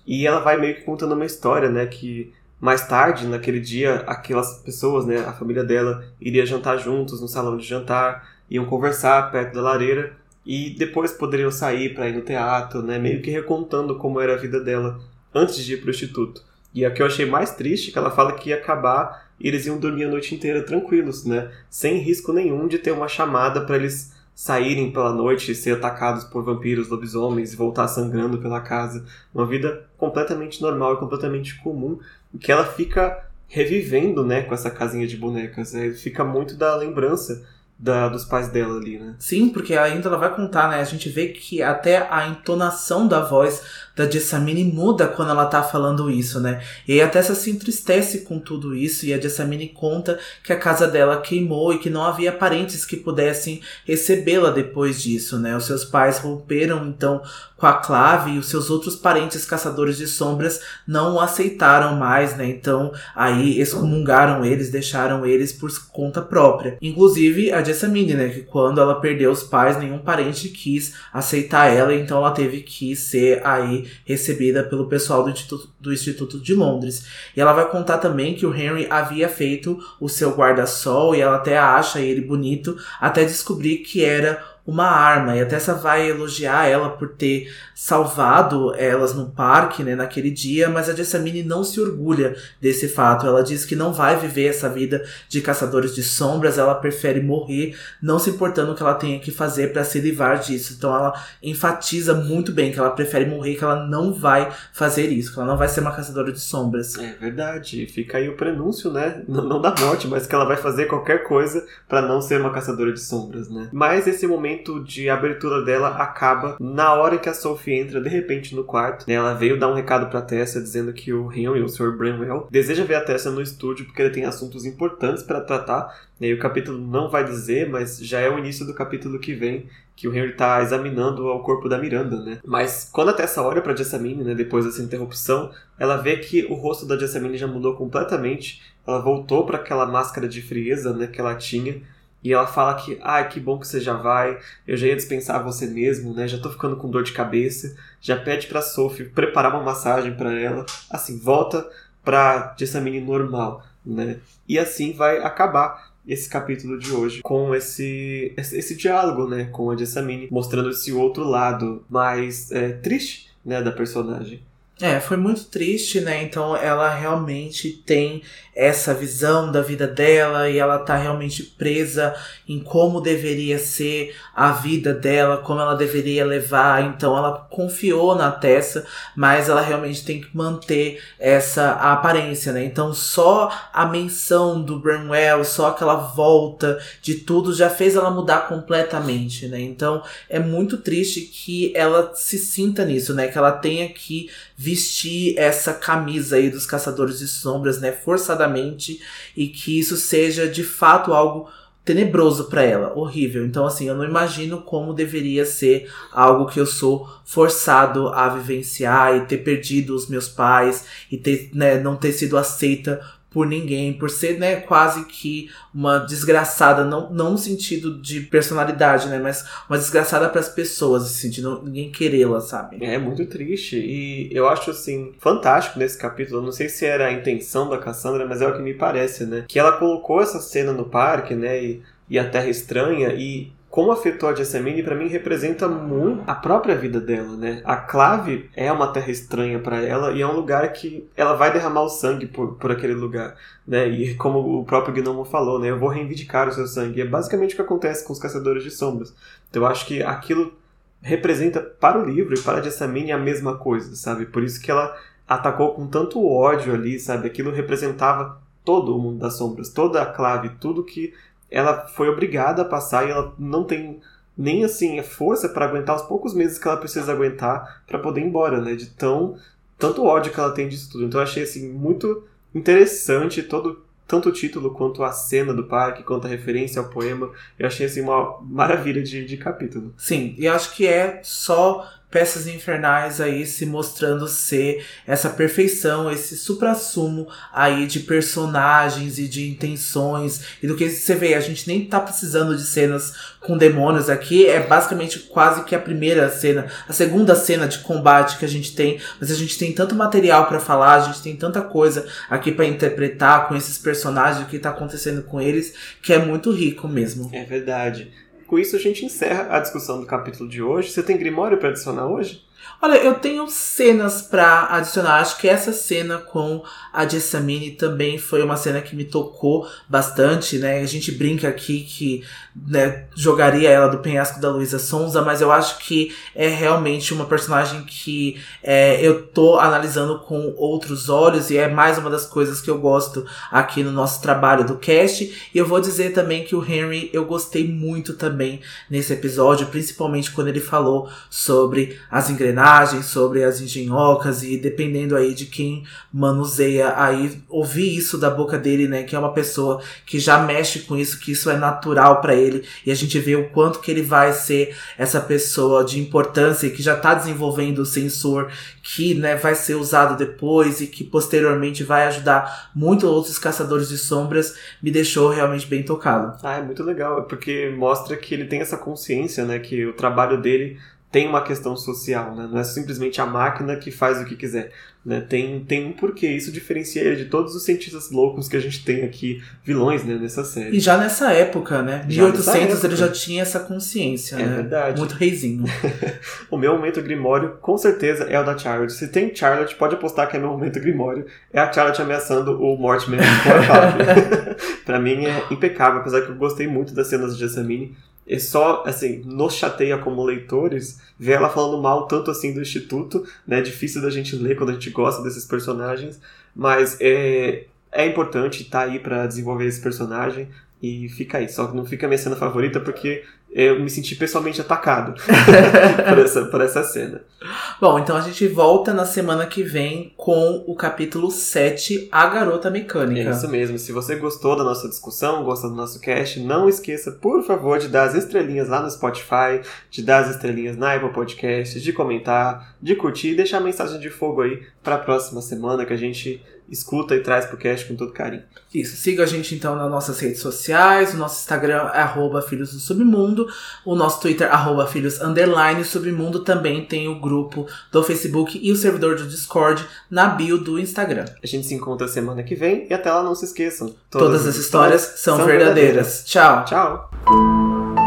E ela vai meio que contando uma história, né, que mais tarde, naquele dia, aquelas pessoas, né, a família dela iria jantar juntos no salão de jantar, iam conversar perto da lareira e depois poderiam sair para ir no teatro, né? Meio que recontando como era a vida dela antes de ir pro instituto. E a que eu achei mais triste é que ela fala que ia acabar e eles iam dormir a noite inteira tranquilos, né? Sem risco nenhum de ter uma chamada para eles saírem pela noite e ser atacados por vampiros, lobisomens e voltar sangrando pela casa. Uma vida completamente normal e completamente comum, que ela fica revivendo, né, com essa casinha de bonecas. É, fica muito da lembrança da, dos pais dela ali, né? Sim, porque ainda ela vai contar, né? A gente vê que até a entonação da voz da Jessamine muda quando ela tá falando isso, né? E aí até se entristece com tudo isso e a Jessamine conta que a casa dela queimou e que não havia parentes que pudessem recebê-la depois disso, né? Os seus pais romperam então com a Clave e os seus outros parentes caçadores de sombras não o aceitaram mais, né? Então aí excomungaram eles, deixaram eles por conta própria. Inclusive a Jessamine, né? Que quando ela perdeu os pais, nenhum parente quis aceitar ela, então ela teve que ser aí recebida pelo pessoal do Instituto, do Instituto de Londres. E ela vai contar também que o Henry havia feito o seu guarda-sol e ela até acha ele bonito, até descobrir que era uma arma. E a Tessa vai elogiar ela por ter salvado elas no parque, né, naquele dia, mas a Jessamine não se orgulha desse fato. Ela diz que não vai viver essa vida de caçadores de sombras, ela prefere morrer, não se importando o que ela tenha que fazer para se livrar disso. Então ela enfatiza muito bem que ela prefere morrer, que ela não vai fazer isso, que ela não vai ser uma caçadora de sombras. É verdade, fica aí o prenúncio, né? Não, não da morte, mas que ela vai fazer qualquer coisa para não ser uma caçadora de sombras, né? Mas esse momento de abertura dela acaba na hora que a Sophie entra de repente no quarto. Ela veio dar um recado pra Tessa dizendo que o Henry, o Sr. Bramwell, deseja ver a Tessa no estúdio porque ele tem assuntos importantes para tratar. E aí o capítulo não vai dizer, mas já é o início do capítulo que vem que o Henry tá examinando o corpo da Miranda, né? Mas quando a Tessa olha pra Jessamine, né, depois dessa interrupção, ela vê que o rosto da Jessamine já mudou completamente. Ela voltou para aquela máscara de frieza, né, que ela tinha e ela fala que, ah, que bom que você já vai, eu já ia dispensar você mesmo, né? Já tô ficando com dor de cabeça. Já pede pra Sophie preparar uma massagem para ela. Assim, volta pra Jessamine normal, né? E assim vai acabar esse capítulo de hoje com esse, esse, esse diálogo, né? Com a Jessamine, mostrando esse outro lado mais é, triste, né? Da personagem. É, foi muito triste, né? Então ela realmente tem essa visão da vida dela e ela tá realmente presa em como deveria ser a vida dela, como ela deveria levar. Então ela confiou na Tessa, mas ela realmente tem que manter essa aparência, né? Então só a menção do Bramwell, só aquela volta de tudo já fez ela mudar completamente, né? Então é muito triste que ela se sinta nisso, né? Que ela tenha que vestir essa camisa aí dos caçadores de sombras, né? Forçadamente e que isso seja de fato algo tenebroso para ela, horrível. Então assim, eu não imagino como deveria ser algo que eu sou forçado a vivenciar e ter perdido os meus pais e ter, né, não ter sido aceita por ninguém, por ser, né, quase que uma desgraçada, não, não no sentido de personalidade, né, mas uma desgraçada para as pessoas, assim, de não, ninguém querê-la, sabe? É muito triste e eu acho, assim, fantástico nesse capítulo, não sei se era a intenção da Cassandra, mas é o que me parece, né, que ela colocou essa cena no parque, né, e, e a Terra Estranha e como afetou a Jessamine, para mim representa muito a própria vida dela, né? A clave é uma terra estranha para ela e é um lugar que ela vai derramar o sangue por, por aquele lugar, né? E como o próprio Gnomo falou, né? Eu vou reivindicar o seu sangue. É basicamente o que acontece com os caçadores de sombras. Então eu acho que aquilo representa para o livro e para a Jessamine a mesma coisa, sabe? Por isso que ela atacou com tanto ódio ali, sabe? Aquilo representava todo o mundo das sombras, toda a clave, tudo que ela foi obrigada a passar e ela não tem nem assim a força para aguentar os poucos meses que ela precisa aguentar para poder ir embora, né? De tão tanto ódio que ela tem disso tudo. Então eu achei assim muito interessante todo tanto o título quanto a cena do parque, quanto a referência ao poema. Eu achei assim uma maravilha de, de capítulo. Sim, e acho que é só Peças Infernais aí se mostrando ser essa perfeição, esse suprassumo aí de personagens e de intenções e do que você vê, a gente nem tá precisando de cenas com demônios aqui, é basicamente quase que a primeira cena, a segunda cena de combate que a gente tem, mas a gente tem tanto material para falar, a gente tem tanta coisa aqui para interpretar com esses personagens, o que tá acontecendo com eles, que é muito rico mesmo. É verdade. Com isso a gente encerra a discussão do capítulo de hoje. Você tem Grimório para adicionar hoje? Olha, eu tenho cenas para adicionar. Acho que essa cena com a Jessamine também foi uma cena que me tocou bastante, né? A gente brinca aqui que né, jogaria ela do penhasco da Luísa Sonza, mas eu acho que é realmente uma personagem que é, eu tô analisando com outros olhos e é mais uma das coisas que eu gosto aqui no nosso trabalho do cast. E eu vou dizer também que o Henry eu gostei muito também nesse episódio, principalmente quando ele falou sobre as sobre as engenhocas e dependendo aí de quem manuseia aí ouvir isso da boca dele, né, que é uma pessoa que já mexe com isso, que isso é natural para ele e a gente vê o quanto que ele vai ser essa pessoa de importância e que já tá desenvolvendo o sensor que, né, vai ser usado depois e que posteriormente vai ajudar muito outros caçadores de sombras, me deixou realmente bem tocado. Ah, é muito legal, porque mostra que ele tem essa consciência, né, que o trabalho dele tem uma questão social, né? Não é simplesmente a máquina que faz o que quiser. Né? Tem, tem um porquê. Isso diferencia ele de todos os cientistas loucos que a gente tem aqui, vilões, né, nessa série. E já nessa época, né? 1800 ele já tinha essa consciência, é né? verdade. Muito reizinho. *laughs* o meu momento grimório, com certeza, é o da Charlotte. Se tem Charlotte, pode apostar que é meu momento grimório. É a Charlotte ameaçando o Mortimer *laughs* com *laughs* Pra mim é impecável, apesar que eu gostei muito das cenas de Jessamine é só, assim, nos chateia como leitores ver ela falando mal tanto assim do Instituto, né? É difícil da gente ler quando a gente gosta desses personagens, mas é, é importante estar tá aí para desenvolver esse personagem e fica aí. Só que não fica minha cena favorita porque eu me senti pessoalmente atacado *laughs* por, essa, por essa cena. Bom, então a gente volta na semana que vem com o capítulo 7, A Garota Mecânica. É isso mesmo. Se você gostou da nossa discussão, gosta do nosso cast, não esqueça, por favor, de dar as estrelinhas lá no Spotify, de dar as estrelinhas na Apple Podcast, de comentar, de curtir e deixar a mensagem de fogo aí para a próxima semana que a gente escuta e traz pro cast com todo carinho. Isso, siga a gente então nas nossas redes sociais, o nosso Instagram é arroba Filhos do Submundo, o nosso Twitter arroba Filhos Underline Submundo também tem o grupo do Facebook e o servidor do Discord na bio do Instagram. A gente se encontra semana que vem e até lá não se esqueçam. Todas, todas as histórias, histórias são, são verdadeiras. verdadeiras. Tchau. Tchau.